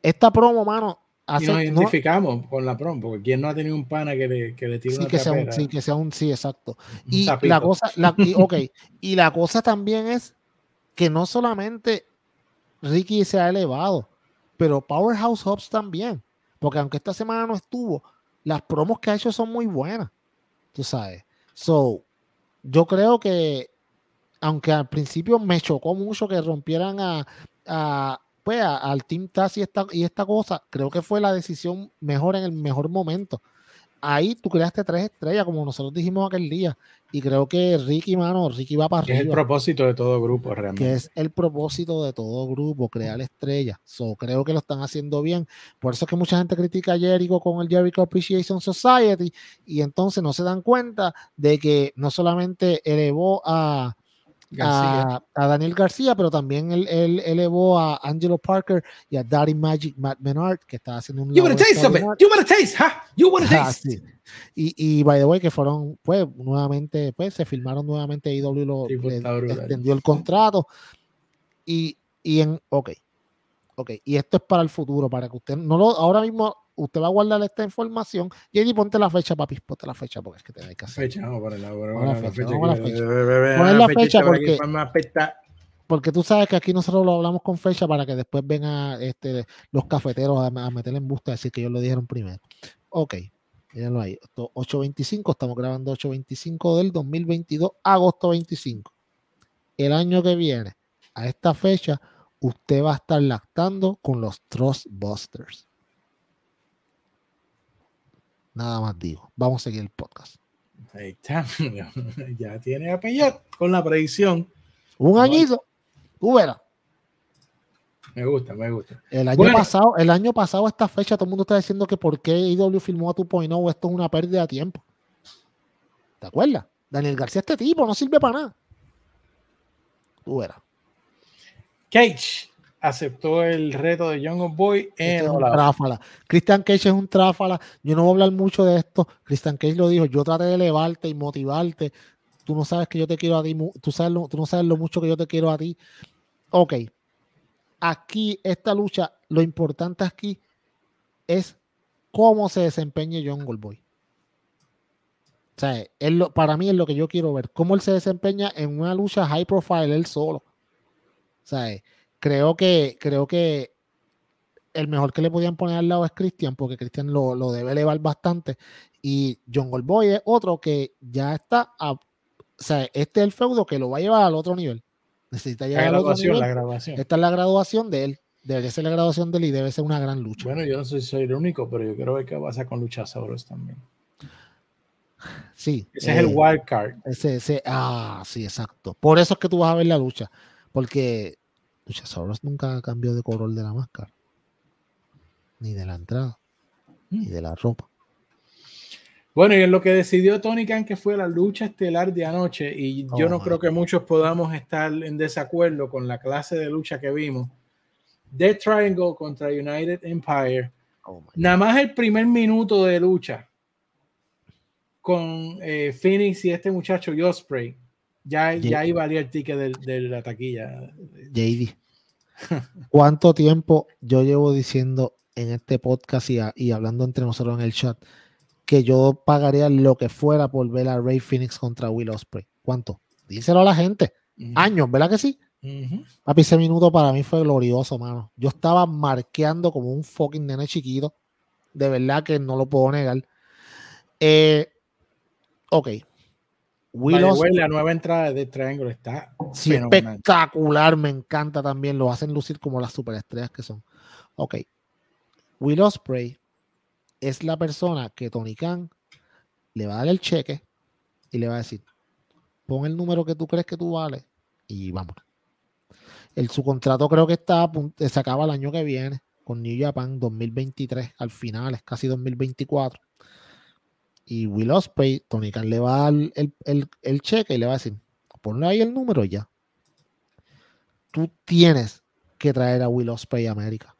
esta promo, mano, hace, y nos identificamos con la promo, porque quien no ha tenido un pana que le, que le tire sí, que sea un, Sí, que sea un, sí, exacto. y la cosa, la, ok, y la cosa también es que no solamente Ricky se ha elevado, pero Powerhouse Hobbs también, porque aunque esta semana no estuvo, las promos que ha hecho son muy buenas, tú sabes. So, yo creo que, aunque al principio me chocó mucho que rompieran a, a pues, al Team Taz esta, y esta cosa, creo que fue la decisión mejor en el mejor momento ahí tú creaste tres estrellas, como nosotros dijimos aquel día. Y creo que Ricky, mano, Ricky va para arriba. Es el propósito de todo grupo, realmente. Que es el propósito de todo grupo, crear estrellas. So, creo que lo están haciendo bien. Por eso es que mucha gente critica a Jericho con el Jericho Appreciation Society. Y entonces no se dan cuenta de que no solamente elevó a, a, Daniel García, pero también él, elevó a Angelo Parker y a Daddy Magic Matt Menard, que está haciendo un. You want a taste of it. You want a taste, huh? You want a ah, taste. y, y, by the way, que fueron, pues, nuevamente, pues, se filmaron nuevamente. IW lo pues, extendió el contrato. Y, y en. Ok. Ok. Y esto es para el futuro, para que usted no lo. Ahora mismo usted va a guardar esta información. JD, ponte la fecha, papi, ponte la fecha porque es que te hay que hacer. Fecha, vamos a ponerla, la fecha. A la fecha. Pon la fecha porque... porque tú sabes que aquí nosotros lo hablamos con fecha para que después vengan este, los cafeteros a, a meter en busta, decir que ellos lo dijeron primero. Ok, mírenlo ahí. 8.25, estamos grabando 8.25 del 2022, agosto 25. El año que viene, a esta fecha, usted va a estar lactando con los Trustbusters. Nada más digo. Vamos a seguir el podcast. Ahí está. Ya tiene a con la predicción. Un añito. Tú verás. Me gusta, me gusta. El año pasado, el año pasado, a esta fecha, todo el mundo está diciendo que por qué IW filmó a 2.0, esto es una pérdida de tiempo. ¿Te acuerdas? Daniel García, este tipo, no sirve para nada. Tú verás. Cage aceptó el reto de Young Boy en este tráfala. Christian Cage es un tráfala. Yo no voy a hablar mucho de esto. Christian Cage lo dijo. Yo traté de elevarte y motivarte. Tú no sabes que yo te quiero a ti. Tú, sabes tú no sabes lo mucho que yo te quiero a ti. Ok. Aquí, esta lucha, lo importante aquí es cómo se desempeña John Goldboy. O sea, para mí es lo que yo quiero ver. Cómo él se desempeña en una lucha high profile él solo. O sea, creo que, creo que el mejor que le podían poner al lado es Christian, porque Christian lo, debe elevar bastante. Y John Goldboy es otro que ya está, o sea, este es el feudo que lo va a llevar al otro nivel. Necesita llegar la al otro nivel. La graduación. Esta es la graduación de él. Debe ser la graduación de él y debe ser una gran lucha. Bueno, yo no soy, soy el único, pero yo quiero ver qué pasa con Luchasaurus también. Sí. Ese es el eh, wild card. Ese, ese, ah, sí, exacto. Por eso es que tú vas a ver la lucha. Porque Luchasaurus nunca cambió de color de la máscara, ni de la entrada, ni mm. de la ropa. Bueno, y es lo que decidió Tony Khan que fue la lucha estelar de anoche, y yo oh, no creo que muchos podamos estar en desacuerdo con la clase de lucha que vimos. Death Triangle contra United Empire. Oh, Nada más el primer minuto de lucha con eh, Phoenix y este muchacho Osprey ya, ya ahí valía el ticket de, la taquilla. JD, ¿cuánto tiempo yo llevo diciendo en este podcast y, hablando entre nosotros en el chat que yo pagaría lo que fuera por ver a Ray Phoenix contra Will Osprey? ¿Cuánto? Díselo a la gente. Años, ¿verdad que sí? Papi, ese minuto para mí fue glorioso, mano. Yo estaba marqueando como un fucking nene chiquito. De verdad que no lo puedo negar. Eh, ok, la nueva entrada de Triangle está espectacular, me encanta también, lo hacen lucir como las superestrellas que son. Ok, Will Osprey es la persona que Tony Khan le va a dar el cheque y le va a decir, pon el número que tú crees que tú vales y vamos. El, su contrato creo que está se acaba el año que viene con New Japan 2023 al final, es casi 2024 y Will Osprey, Tony Khan le va a dar el, cheque y le va a decir, ponle ahí el número ya. Tú tienes que traer a Will Osprey a América.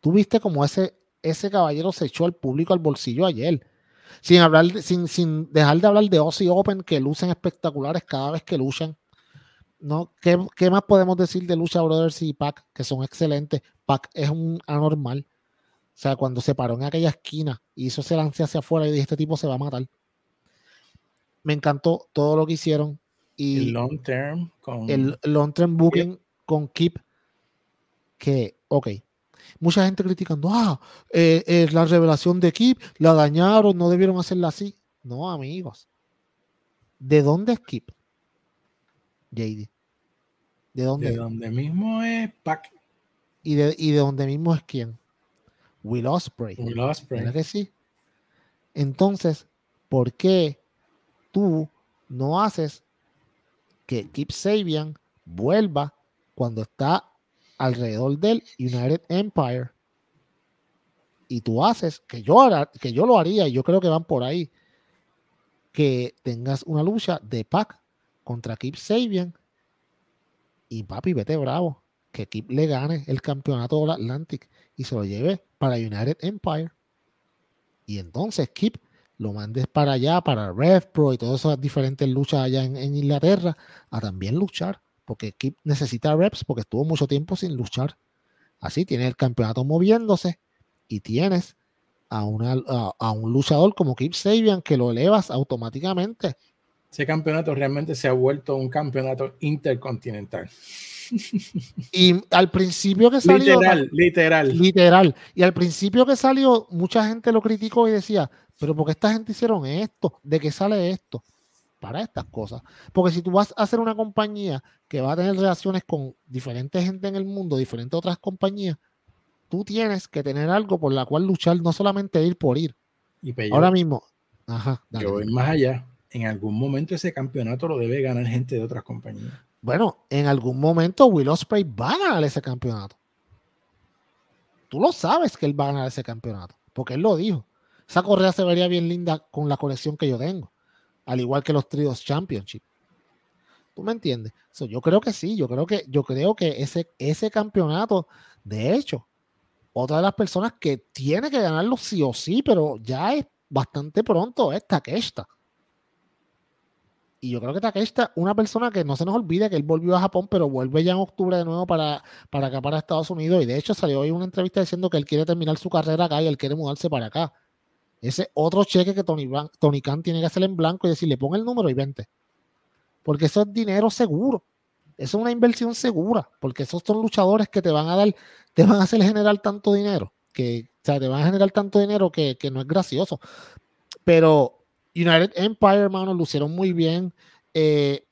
Tú viste como ese, ese caballero se echó al público al bolsillo ayer. Sin, hablar sin, sin dejar de hablar de Ozzy Open, que lucen espectaculares cada vez que luchan. ¿no? ¿Qué, ¿Qué, más podemos decir de Lucha Brothers y Pac? Que son excelentes. Pac es un anormal. O sea, cuando se paró en aquella esquina y hizo ese lance hacia afuera y dije, este tipo se va a matar. Me encantó todo lo que hicieron. Y el long term con... El long term booking con Keep. Que, ok. Mucha gente criticando, ah, eh, eh, la revelación de Keep, la dañaron, no debieron hacerla así. No, amigos. ¿De dónde es Keep? JD. ¿De dónde? De donde mismo es Pac. ¿Y de, ¿Y de dónde mismo es quién? Will Osprey. Will Osprey. ¿Verdad que sí? Entonces, ¿por qué tú no haces que Keep Sabian vuelva cuando está alrededor del United Empire? Y tú haces, que yo, que yo lo haría, y yo creo que van por ahí, que tengas una lucha de Pac contra Keep Sabian. Y papi, vete bravo, que Keep le gane el campeonato del Atlantic y se lo lleve para United Empire. Y entonces Kip lo mandes para allá, para Rev Pro y todas esas diferentes luchas allá en, Inglaterra, a también luchar, porque Kip necesita reps porque estuvo mucho tiempo sin luchar. Así tiene el campeonato moviéndose y tienes a, una, a, un luchador como Kip Sabian que lo elevas automáticamente ese campeonato realmente se ha vuelto un campeonato intercontinental. Y al principio que salió. Literal, literal. Literal. Y al principio que salió, mucha gente lo criticó y decía, pero ¿por qué esta gente hicieron esto? ¿De qué sale esto? Para estas cosas. Porque si tú vas a hacer una compañía que va a tener relaciones con diferentes gente en el mundo, diferentes otras compañías, tú tienes que tener algo por la cual luchar, no solamente ir por ir. Y Ahora mismo. Ajá, yo voy más allá. En algún momento ese campeonato lo debe ganar gente de otras compañías. Bueno, en algún momento Will Ospreay va a ganar ese campeonato. Tú lo sabes que él va a ganar ese campeonato, porque él lo dijo. Esa correa se vería bien linda con la colección que yo tengo, al igual que los Trios Championship. ¿Tú me entiendes? yo creo que sí, yo creo que, yo creo que ese, ese campeonato, de hecho, otra de las personas que tiene que ganarlo sí o sí, pero ya es bastante pronto, es Takeshita. Y yo creo que Takeshita, una persona que no se nos olvide que él volvió a Japón, pero vuelve ya en octubre de nuevo para, para acá, para Estados Unidos. Y de hecho salió hoy una entrevista diciendo que él quiere terminar su carrera acá y él quiere mudarse para acá. Ese otro cheque que Tony, Tony Khan tiene que hacer en blanco y decirle, pon el número y vente. Porque eso es dinero seguro. Eso es una inversión segura. Porque esos son luchadores que te van a dar, te van a hacer generar tanto dinero. Que, o sea, te van a generar tanto dinero que, que no es gracioso. Pero United Empire, hermano, lucieron muy bien. Eh,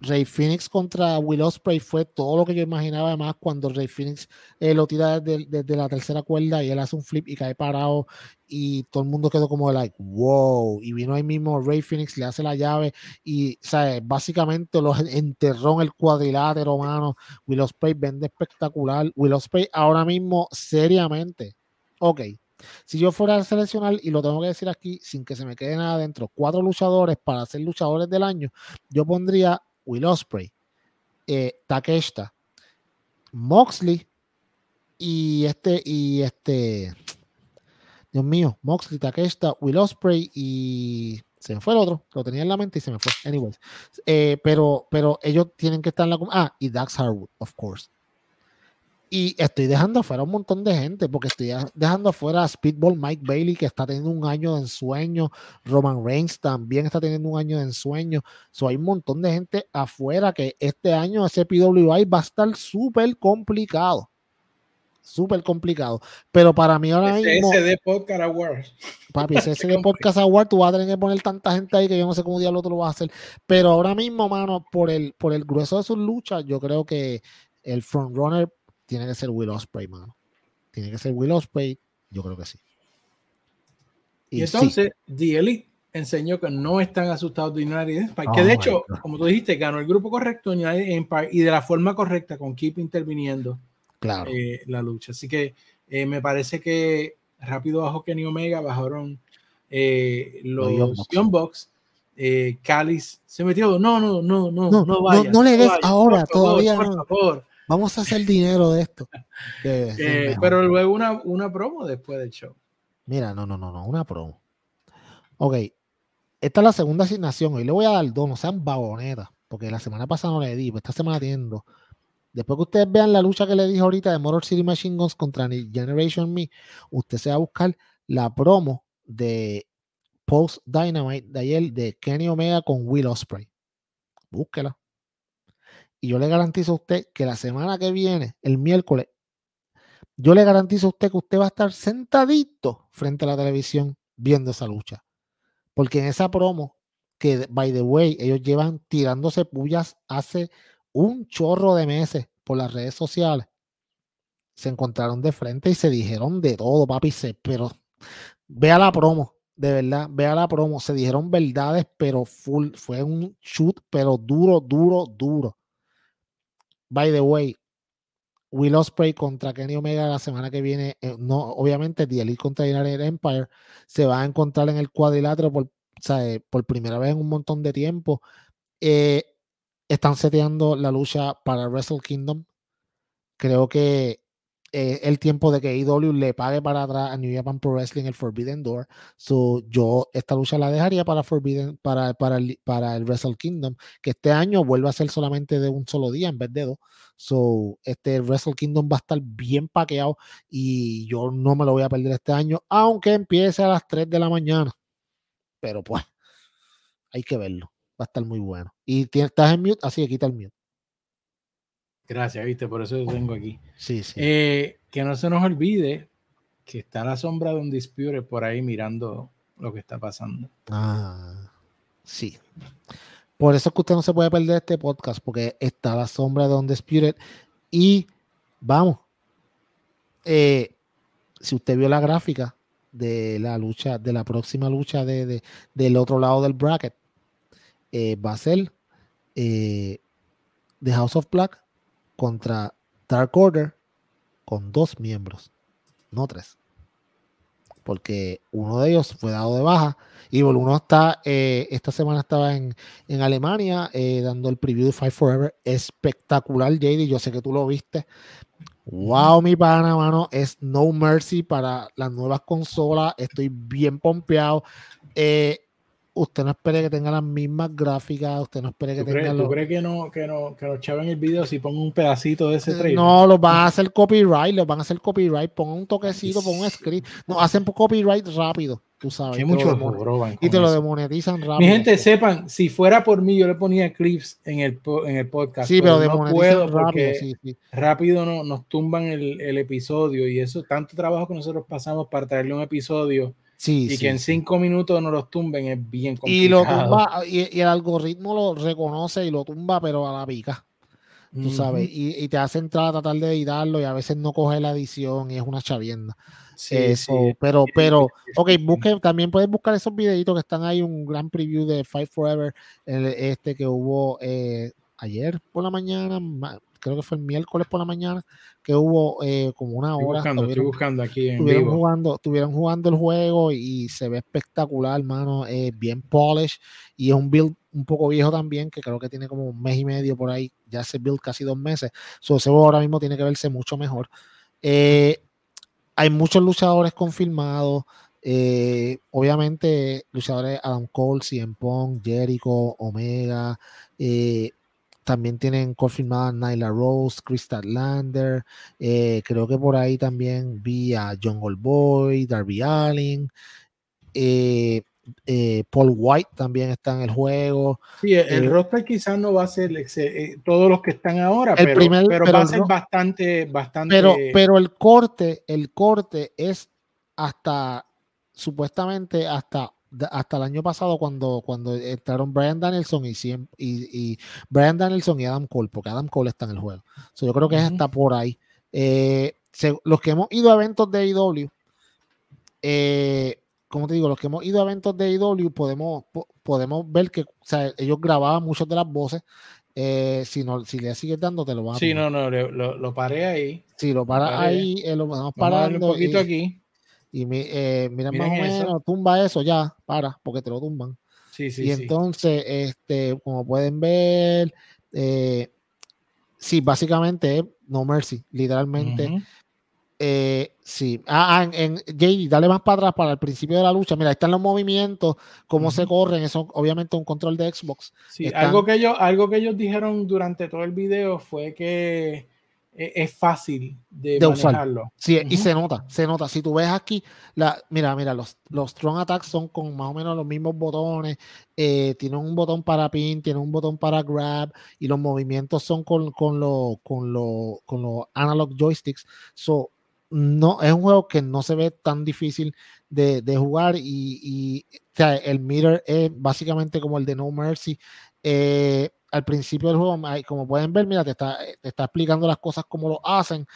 Rey Phoenix contra Will Ospreay fue todo lo que yo imaginaba. Además, cuando Rey Phoenix eh, lo tira desde, la tercera cuerda y él hace un flip y cae parado, y todo el mundo quedó como like, wow. Y vino ahí mismo Rey Phoenix, le hace la llave y, ¿sabes? Básicamente lo enterró en el cuadrilátero, hermano. Will Ospreay vende espectacular. Will Ospreay ahora mismo, seriamente, ok si yo fuera a seleccionar, y lo tengo que decir aquí sin que se me quede nada dentro, cuatro luchadores para ser luchadores del año, yo pondría Will Osprey, eh, Takeshita, Moxley y este, y este, Dios mío, Moxley, Takeshita, Will Osprey y se me fue el otro, lo tenía en la mente y se me fue. Anyways, eh, pero, pero ellos tienen que estar en la. Ah, y Dax Harwood, of course. Y estoy dejando afuera un montón de gente, porque estoy dejando afuera a Speedball Mike Bailey, que está teniendo un año de ensueño. Roman Reigns también está teniendo un año de ensueño. So, hay un montón de gente afuera que este año ese PWI va a estar súper complicado. Súper complicado. Pero para mí ahora mismo. de Podcast Award. Papi, ese de Podcast Award, tú vas a tener que poner tanta gente ahí que yo no sé cómo diablo tú lo vas a hacer. Pero ahora mismo, mano, por el, por el grueso de sus luchas, yo creo que el frontrunner tiene que ser Will Osprey, mano. Tiene que ser Will Osprey, yo creo que sí. Y, entonces, The Elite enseñó que no están asustados de United Empire, que de oh hecho, como tú dijiste, ganó el grupo correcto United Empire y de la forma correcta, con Keep interviniendo claro. Eh, la lucha. Así que eh, me parece que rápido bajo Kenny Omega, bajaron eh, los Young Bucks. Eh, se metió, no, no, no, no, no, no, no, le des ahora, todavía. Por favor. Vamos a hacer dinero de esto. Eh, pero luego una, una promo después del show. Mira, no, no, no, no, una promo. Ok, esta es la segunda asignación. Hoy le voy a dar dos, no sean vagonetas, porque la semana pasada no le di, pero esta semana tiendo. Después que ustedes vean la lucha que le dije ahorita de Motor City Machine Guns contra Generation Me, usted se va a buscar la promo de Post Dynamite de ayer de Kenny Omega con Will Osprey. Búsquela. Y yo le garantizo a usted que la semana que viene, el miércoles, yo le garantizo a usted que usted va a estar sentadito frente a la televisión viendo esa lucha. Porque en esa promo, que by the way, ellos llevan tirándose pullas hace un chorro de meses por las redes sociales, se encontraron de frente y se dijeron de todo, papi. Se, pero vea la promo, de verdad, vea la promo. Se dijeron verdades, pero full. Fue un shoot, pero duro, duro, duro. By the way, Will Ospreay contra Kenny Omega la semana que viene, eh, no, obviamente The contra United Empire se va a encontrar en el cuadrilátero por, por primera vez en un montón de tiempo. Eh, están seteando la lucha para Wrestle Kingdom. Creo que eh, el tiempo de que IW le pague para atrás a New Japan Pro Wrestling el Forbidden Door. So, yo esta lucha la dejaría para Forbidden, para, para, el, para el Wrestle Kingdom, que este año vuelve a ser solamente de un solo día en vez de dos. So, este Wrestle Kingdom va a estar bien paqueado y yo no me lo voy a perder este año, aunque empiece a las 3 de la mañana. Pero pues, hay que verlo. Va a estar muy bueno. Y estás en mute, así que quita el mute. Gracias, viste, por eso lo tengo aquí. Sí, sí. Eh, que no se nos olvide que está la sombra de un Disputer por ahí mirando lo que está pasando. Ah, sí. Por eso es que usted no se puede perder este podcast, porque está la sombra de un Disputed. Y vamos, eh, si usted vio la gráfica de la lucha, de la próxima lucha de, del otro lado del bracket, eh, va a ser eh, The House of Black contra Dark Order con dos miembros, no tres. Porque uno de ellos fue dado de baja y uno está, eh, esta semana estaba en, Alemania dando el preview de Fight Forever. Espectacular, JD. Yo sé que tú lo viste. Wow, mi pana, mano, es No Mercy para las nuevas consolas. Estoy bien pompeado. Eh, usted no espere que tenga las mismas gráficas, usted no espere que tenga ¿Tú crees que no, que no, que nos chaven el video si pongo un pedacito de ese trailer? No, lo van a hacer copyright, lo van a hacer copyright, pongan un toquecito, pongan un script. No, hacen copyright rápido, tú sabes. mucho y te lo demonetizan rápido. Mi gente, sepan, si fuera por mí, yo le ponía clips en el, en el podcast. Sí, pero, no puedo rápido, rápido no, nos tumban el, el episodio y eso, tanto trabajo que nosotros pasamos para traerle un episodio y que en cinco minutos no los tumben es bien complicado. Y, lo tumba, y, el algoritmo lo reconoce y lo tumba, pero a la pica. Tú sabes, y, te hace entrar a tratar de editarlo y a veces no coge la edición y es una chavienda. Eso, pero, pero, ok, busque, también puedes buscar esos videitos que están ahí, un gran preview de Fight Forever, este que hubo eh, ayer por la mañana, creo que fue el miércoles por la mañana, que hubo eh, como una hora. estoy buscando aquí en estuvieron Jugando, estuvieron jugando el juego y, se ve espectacular, hermano, eh, bien polish y es un build un poco viejo también, que creo que tiene como un mes y medio por ahí, ya ese build casi dos meses. So, ese juego ahora mismo tiene que verse mucho mejor. Eh, hay muchos luchadores confirmados. obviamente, luchadores Adam Cole, CM Punk, Jericho, Omega, eh, también tienen confirmada Nyla Rose, Crystal Lander. Eh, creo que por ahí también vi a John Boy, Darby Allin. Eh, eh, Paul White también está en el juego. Sí, el, roster quizás no va a ser todos los que están ahora, pero, pero, va a ser bastante, bastante. Pero, pero el corte, el corte es hasta supuestamente hasta hasta el año pasado cuando, cuando entraron Brian Danielson y, y, Brian Danielson y Adam Cole, porque Adam Cole está en el juego. yo creo que está por ahí. Eh, los que hemos ido a eventos de IW, eh, como te digo, los que hemos ido a eventos de IW podemos, podemos ver que ellos grababan muchas de las voces. Eh, si, no, si le sigues dando, te lo van a Sí, no, no, lo, lo, paré ahí. Sí, lo para ahí, lo vamos parando. un poquito aquí. Y eh, mira más o menos, tumba eso ya, para, porque te lo tumban. Sí, sí, y entonces, este, como pueden ver, eh, sí, básicamente No Mercy, literalmente. Eh, sí, ah, ah en, JD, dale más para atrás para el principio de la lucha. Mira, ahí están los movimientos, cómo se corren, eso obviamente un control de Xbox. Sí, algo, que ellos, algo que ellos dijeron durante todo el video fue que es fácil de, manejarlo. Sí, y se nota, se nota. Si tú ves aquí, la, mira, mira, los, los Strong Attacks son con más o menos los mismos botones. Eh, tienen un botón para pin, tienen un botón para grab, y los movimientos son con, con los con lo, con los analog joysticks. So, no, es un juego que no se ve tan difícil de, de jugar y, y el meter es básicamente como el de No Mercy. Eh, al principio del juego, como pueden ver, mira, te está, te está explicando las cosas como lo hacen.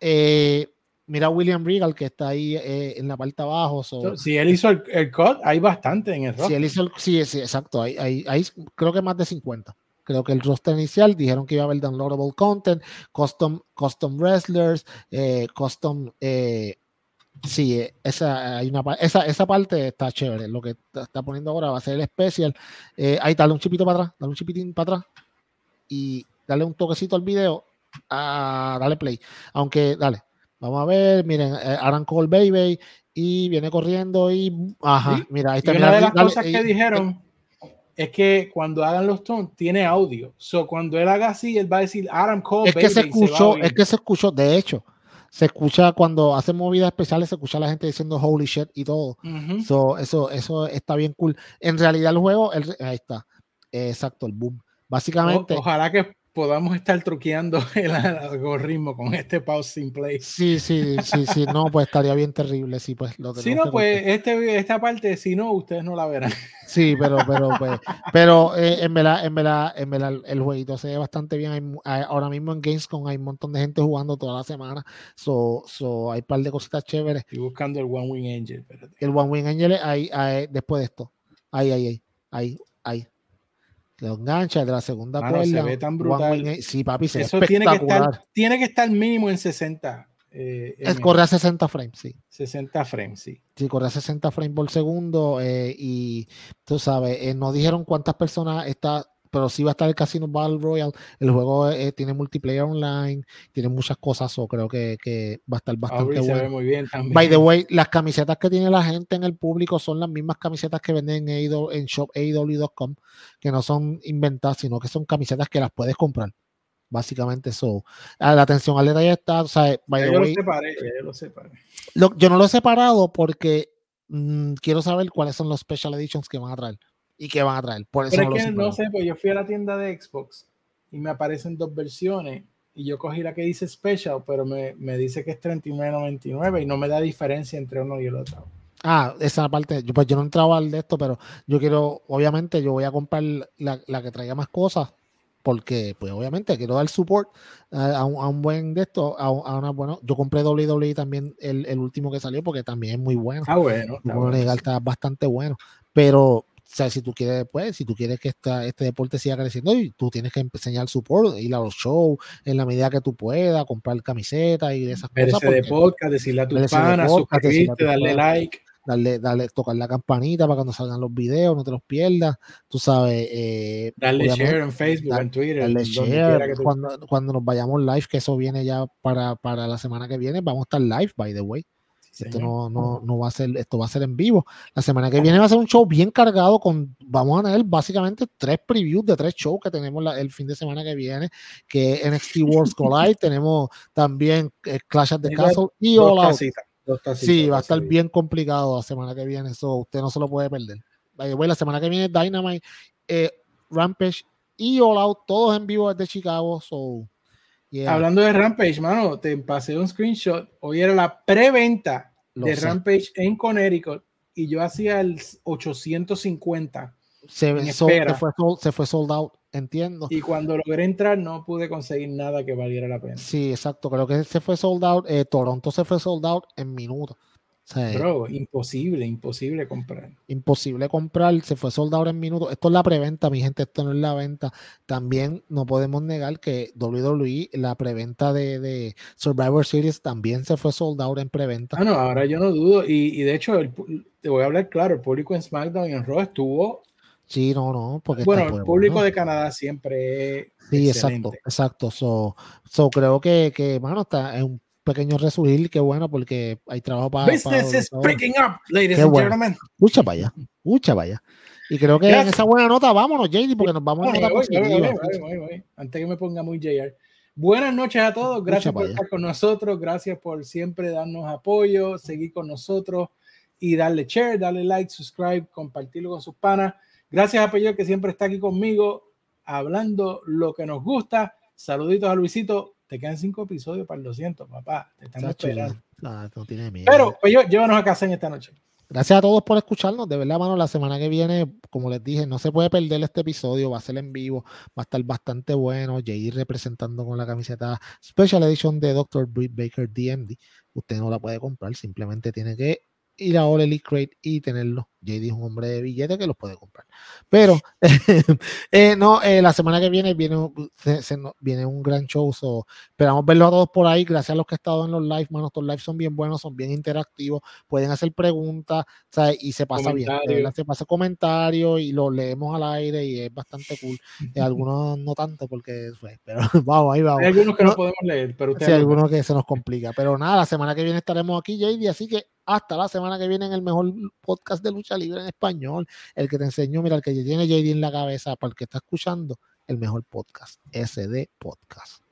Eh, mira William Regal que está ahí eh, en la parte abajo. si él hizo el, el code, hay bastante en el roster. Si él hizo sí, sí, exacto. Hay, hay, hay, creo que más de 50. Creo que el roster inicial dijeron que iba a haber downloadable content, custom, custom wrestlers, eh, custom Sí, eh, esa, hay una, esa, esa parte está chévere. Lo que está poniendo ahora va a ser el especial. Eh, ahí, dale un chipito para atrás, dale un chipitín para atrás y dale un toquecito al video. Ah, dale play. Aunque, dale, vamos a ver. Miren, eh, Aaron Cole Baby y viene corriendo y. Ajá, mira, ahí está. una de las cosas que dijeron es que cuando hagan los tones tiene audio. So, cuando él haga así, él va a decir Aaron Cole es Que se escuchó, es que se escuchó, de hecho se escucha cuando hacen movidas especiales, se escucha a la gente diciendo holy shit y todo. eso, eso está bien cool. En realidad, el juego, ahí está. exacto, el boom. Básicamente. ojalá que podamos estar truqueando el algoritmo con este pause sin play. Sí, sí, sí, sí, no, pues estaría bien terrible, sí, pues lo Si no, pues este, esta parte, si no, ustedes no la verán. Sí, pero, pero, pues, pero eh, en, verdad, en, verdad, en verdad, el jueguito se ve bastante bien. ahora mismo en Gamescom hay un montón de gente jugando toda la semana, so, so hay un par de cositas chéveres. Estoy buscando el One Wing Angel. El One Wing Angel, ahí, ahí, después de esto, ahí, ahí, ahí, ahí, ahí lo engancha de la segunda cuerda. Se ve tan brutal. sí, papi, se Eso tiene que, estar, tiene que estar mínimo en 60. Eh, es, corre a 60 frames, sí. 60 frames, sí. Sí, corre a 60 frames por segundo. Eh, y tú sabes, eh, no dijeron cuántas personas está pero sí va a estar el Casino Battle Royale. El juego eh, tiene multiplayer online, tiene muchas cosas, o creo que, que, va a estar bastante bueno. muy bien. By the way, las camisetas que tiene la gente en el público son las mismas camisetas que venden en, en shop.aw.com, que no son inventadas, sino que son camisetas que las puedes comprar. Básicamente eso. La atención al detalle está, o sea, by yo, lo separé, yo lo separé. yo no lo he separado porque mm, quiero saber cuáles son los special editions que van a traer y que van a traer. Por eso no, es que no sé, pues yo fui a la tienda de Xbox y me aparecen dos versiones y yo cogí la que dice Special, pero me, me dice que es 39.99 y no me da diferencia entre uno y el otro. Ah, esa parte, yo, pues yo no entraba al de esto, pero yo quiero, obviamente, yo voy a comprar la, la que traiga más cosas, porque, pues, obviamente, quiero dar support a, un, a un, buen de esto, a, a, una bueno, yo compré WWE también el, el, último que salió, porque también es muy bueno. Ah, bueno. Está, bueno. está bastante bueno, pero sea, si tú quieres, pues, si tú quieres que esta, este deporte siga creciendo, y tú tienes que enseñar support, ir a los shows en la medida que tú puedas, comprar camisetas y esas cosas. Porque, de podcast, decirle a tus panas, suscribirte, darle like. Darle, darle, tocar la campanita para cuando salgan los videos, no te los pierdas. Tú sabes. Eh, darle share en Facebook, en Twitter. Darle share. Cuando, cuando nos vayamos live, que eso viene ya para, para la semana que viene, vamos a estar live, by the way. Esto no, no, no, va a ser, esto va a ser en vivo. La semana que viene va a ser un show bien cargado con, vamos a tener básicamente tres previews de tres shows que tenemos el fin de semana que viene, que NXT Worlds Collide, tenemos también eh, Clash of the Castle y All Out. sí, va a estar bien complicado la semana que viene, eso usted no se lo puede perder. la semana que viene Dynamite, eh, Rampage y All Out, todos en vivo desde Chicago, so Hablando de Rampage, mano, te pasé un screenshot. Hoy era la preventa de Rampage en Connecticut y yo hacía el 850. Se, se, fue, se fue sold out, entiendo. Y cuando logré entrar no pude conseguir nada que valiera la pena. Sí, exacto. Creo que se fue sold out. Eh, Toronto se fue sold out en minutos. Bro, imposible, imposible comprar. Imposible comprar, se fue soldado en minutos. Esto es la preventa, mi gente, esto no es la venta. También no podemos negar que WWE, la preventa de, Survivor Series también se fue soldado en preventa. Ah, no, ahora yo no dudo. Y, de hecho, te voy a hablar claro, el público en SmackDown y en Raw estuvo. Sí, no, no. Porque bueno, el público de Canadá siempre. Sí, exacto, exacto. So, creo que, que, mano, está en un pequeño resurgir, qué bueno, porque hay trabajo para. Business is picking up, ladies and gentlemen. Mucha vaya, mucha vaya. Y creo que en esa buena nota, vámonos, JD, porque nos vamos a nota Antes que me ponga muy JR. Buenas noches a todos, gracias por estar con nosotros, gracias por siempre darnos apoyo, seguir con nosotros y darle share, darle like, subscribe, compartirlo con sus panas. Gracias a Pello que siempre está aquí conmigo hablando lo que nos gusta. Saluditos a Luisito, te quedan cinco episodios para el 200, papá. Te estamos esperando. No, no tiene miedo. Pero, pues yo, llévanos a casa en esta noche. Gracias a todos por escucharnos. De verdad, mano, la semana que viene, como les dije, no se puede perder este episodio. Va a ser en vivo. Va a estar bastante bueno. Jay representando con la camiseta Special Edition de Dr. Britt Baker DMD. Usted no la puede comprar. Simplemente tiene que ir a All Elite Crate y tenerlo. JD es un hombre de billete que los puede comprar. Pero eh, no, eh, la semana que viene viene, se, viene un gran show. esperamos verlos a todos por ahí. Gracias a los que han estado en los live, manos. Estos lives son bien buenos, son bien interactivos. Pueden hacer preguntas y se pasa bien. Se pasa comentarios y los leemos al aire y es bastante cool. Eh, algunos no tanto porque fue, pero vamos, ahí vamos. Hay algunos que no, podemos leer, pero Sí, algunos que se nos complica. Pero nada, la semana que viene estaremos aquí, JD. Así que hasta la semana que viene en el mejor podcast de libre en español, el que te enseñó, mira, el que tiene JD en la cabeza, para el que está escuchando, el mejor podcast, SD Podcast.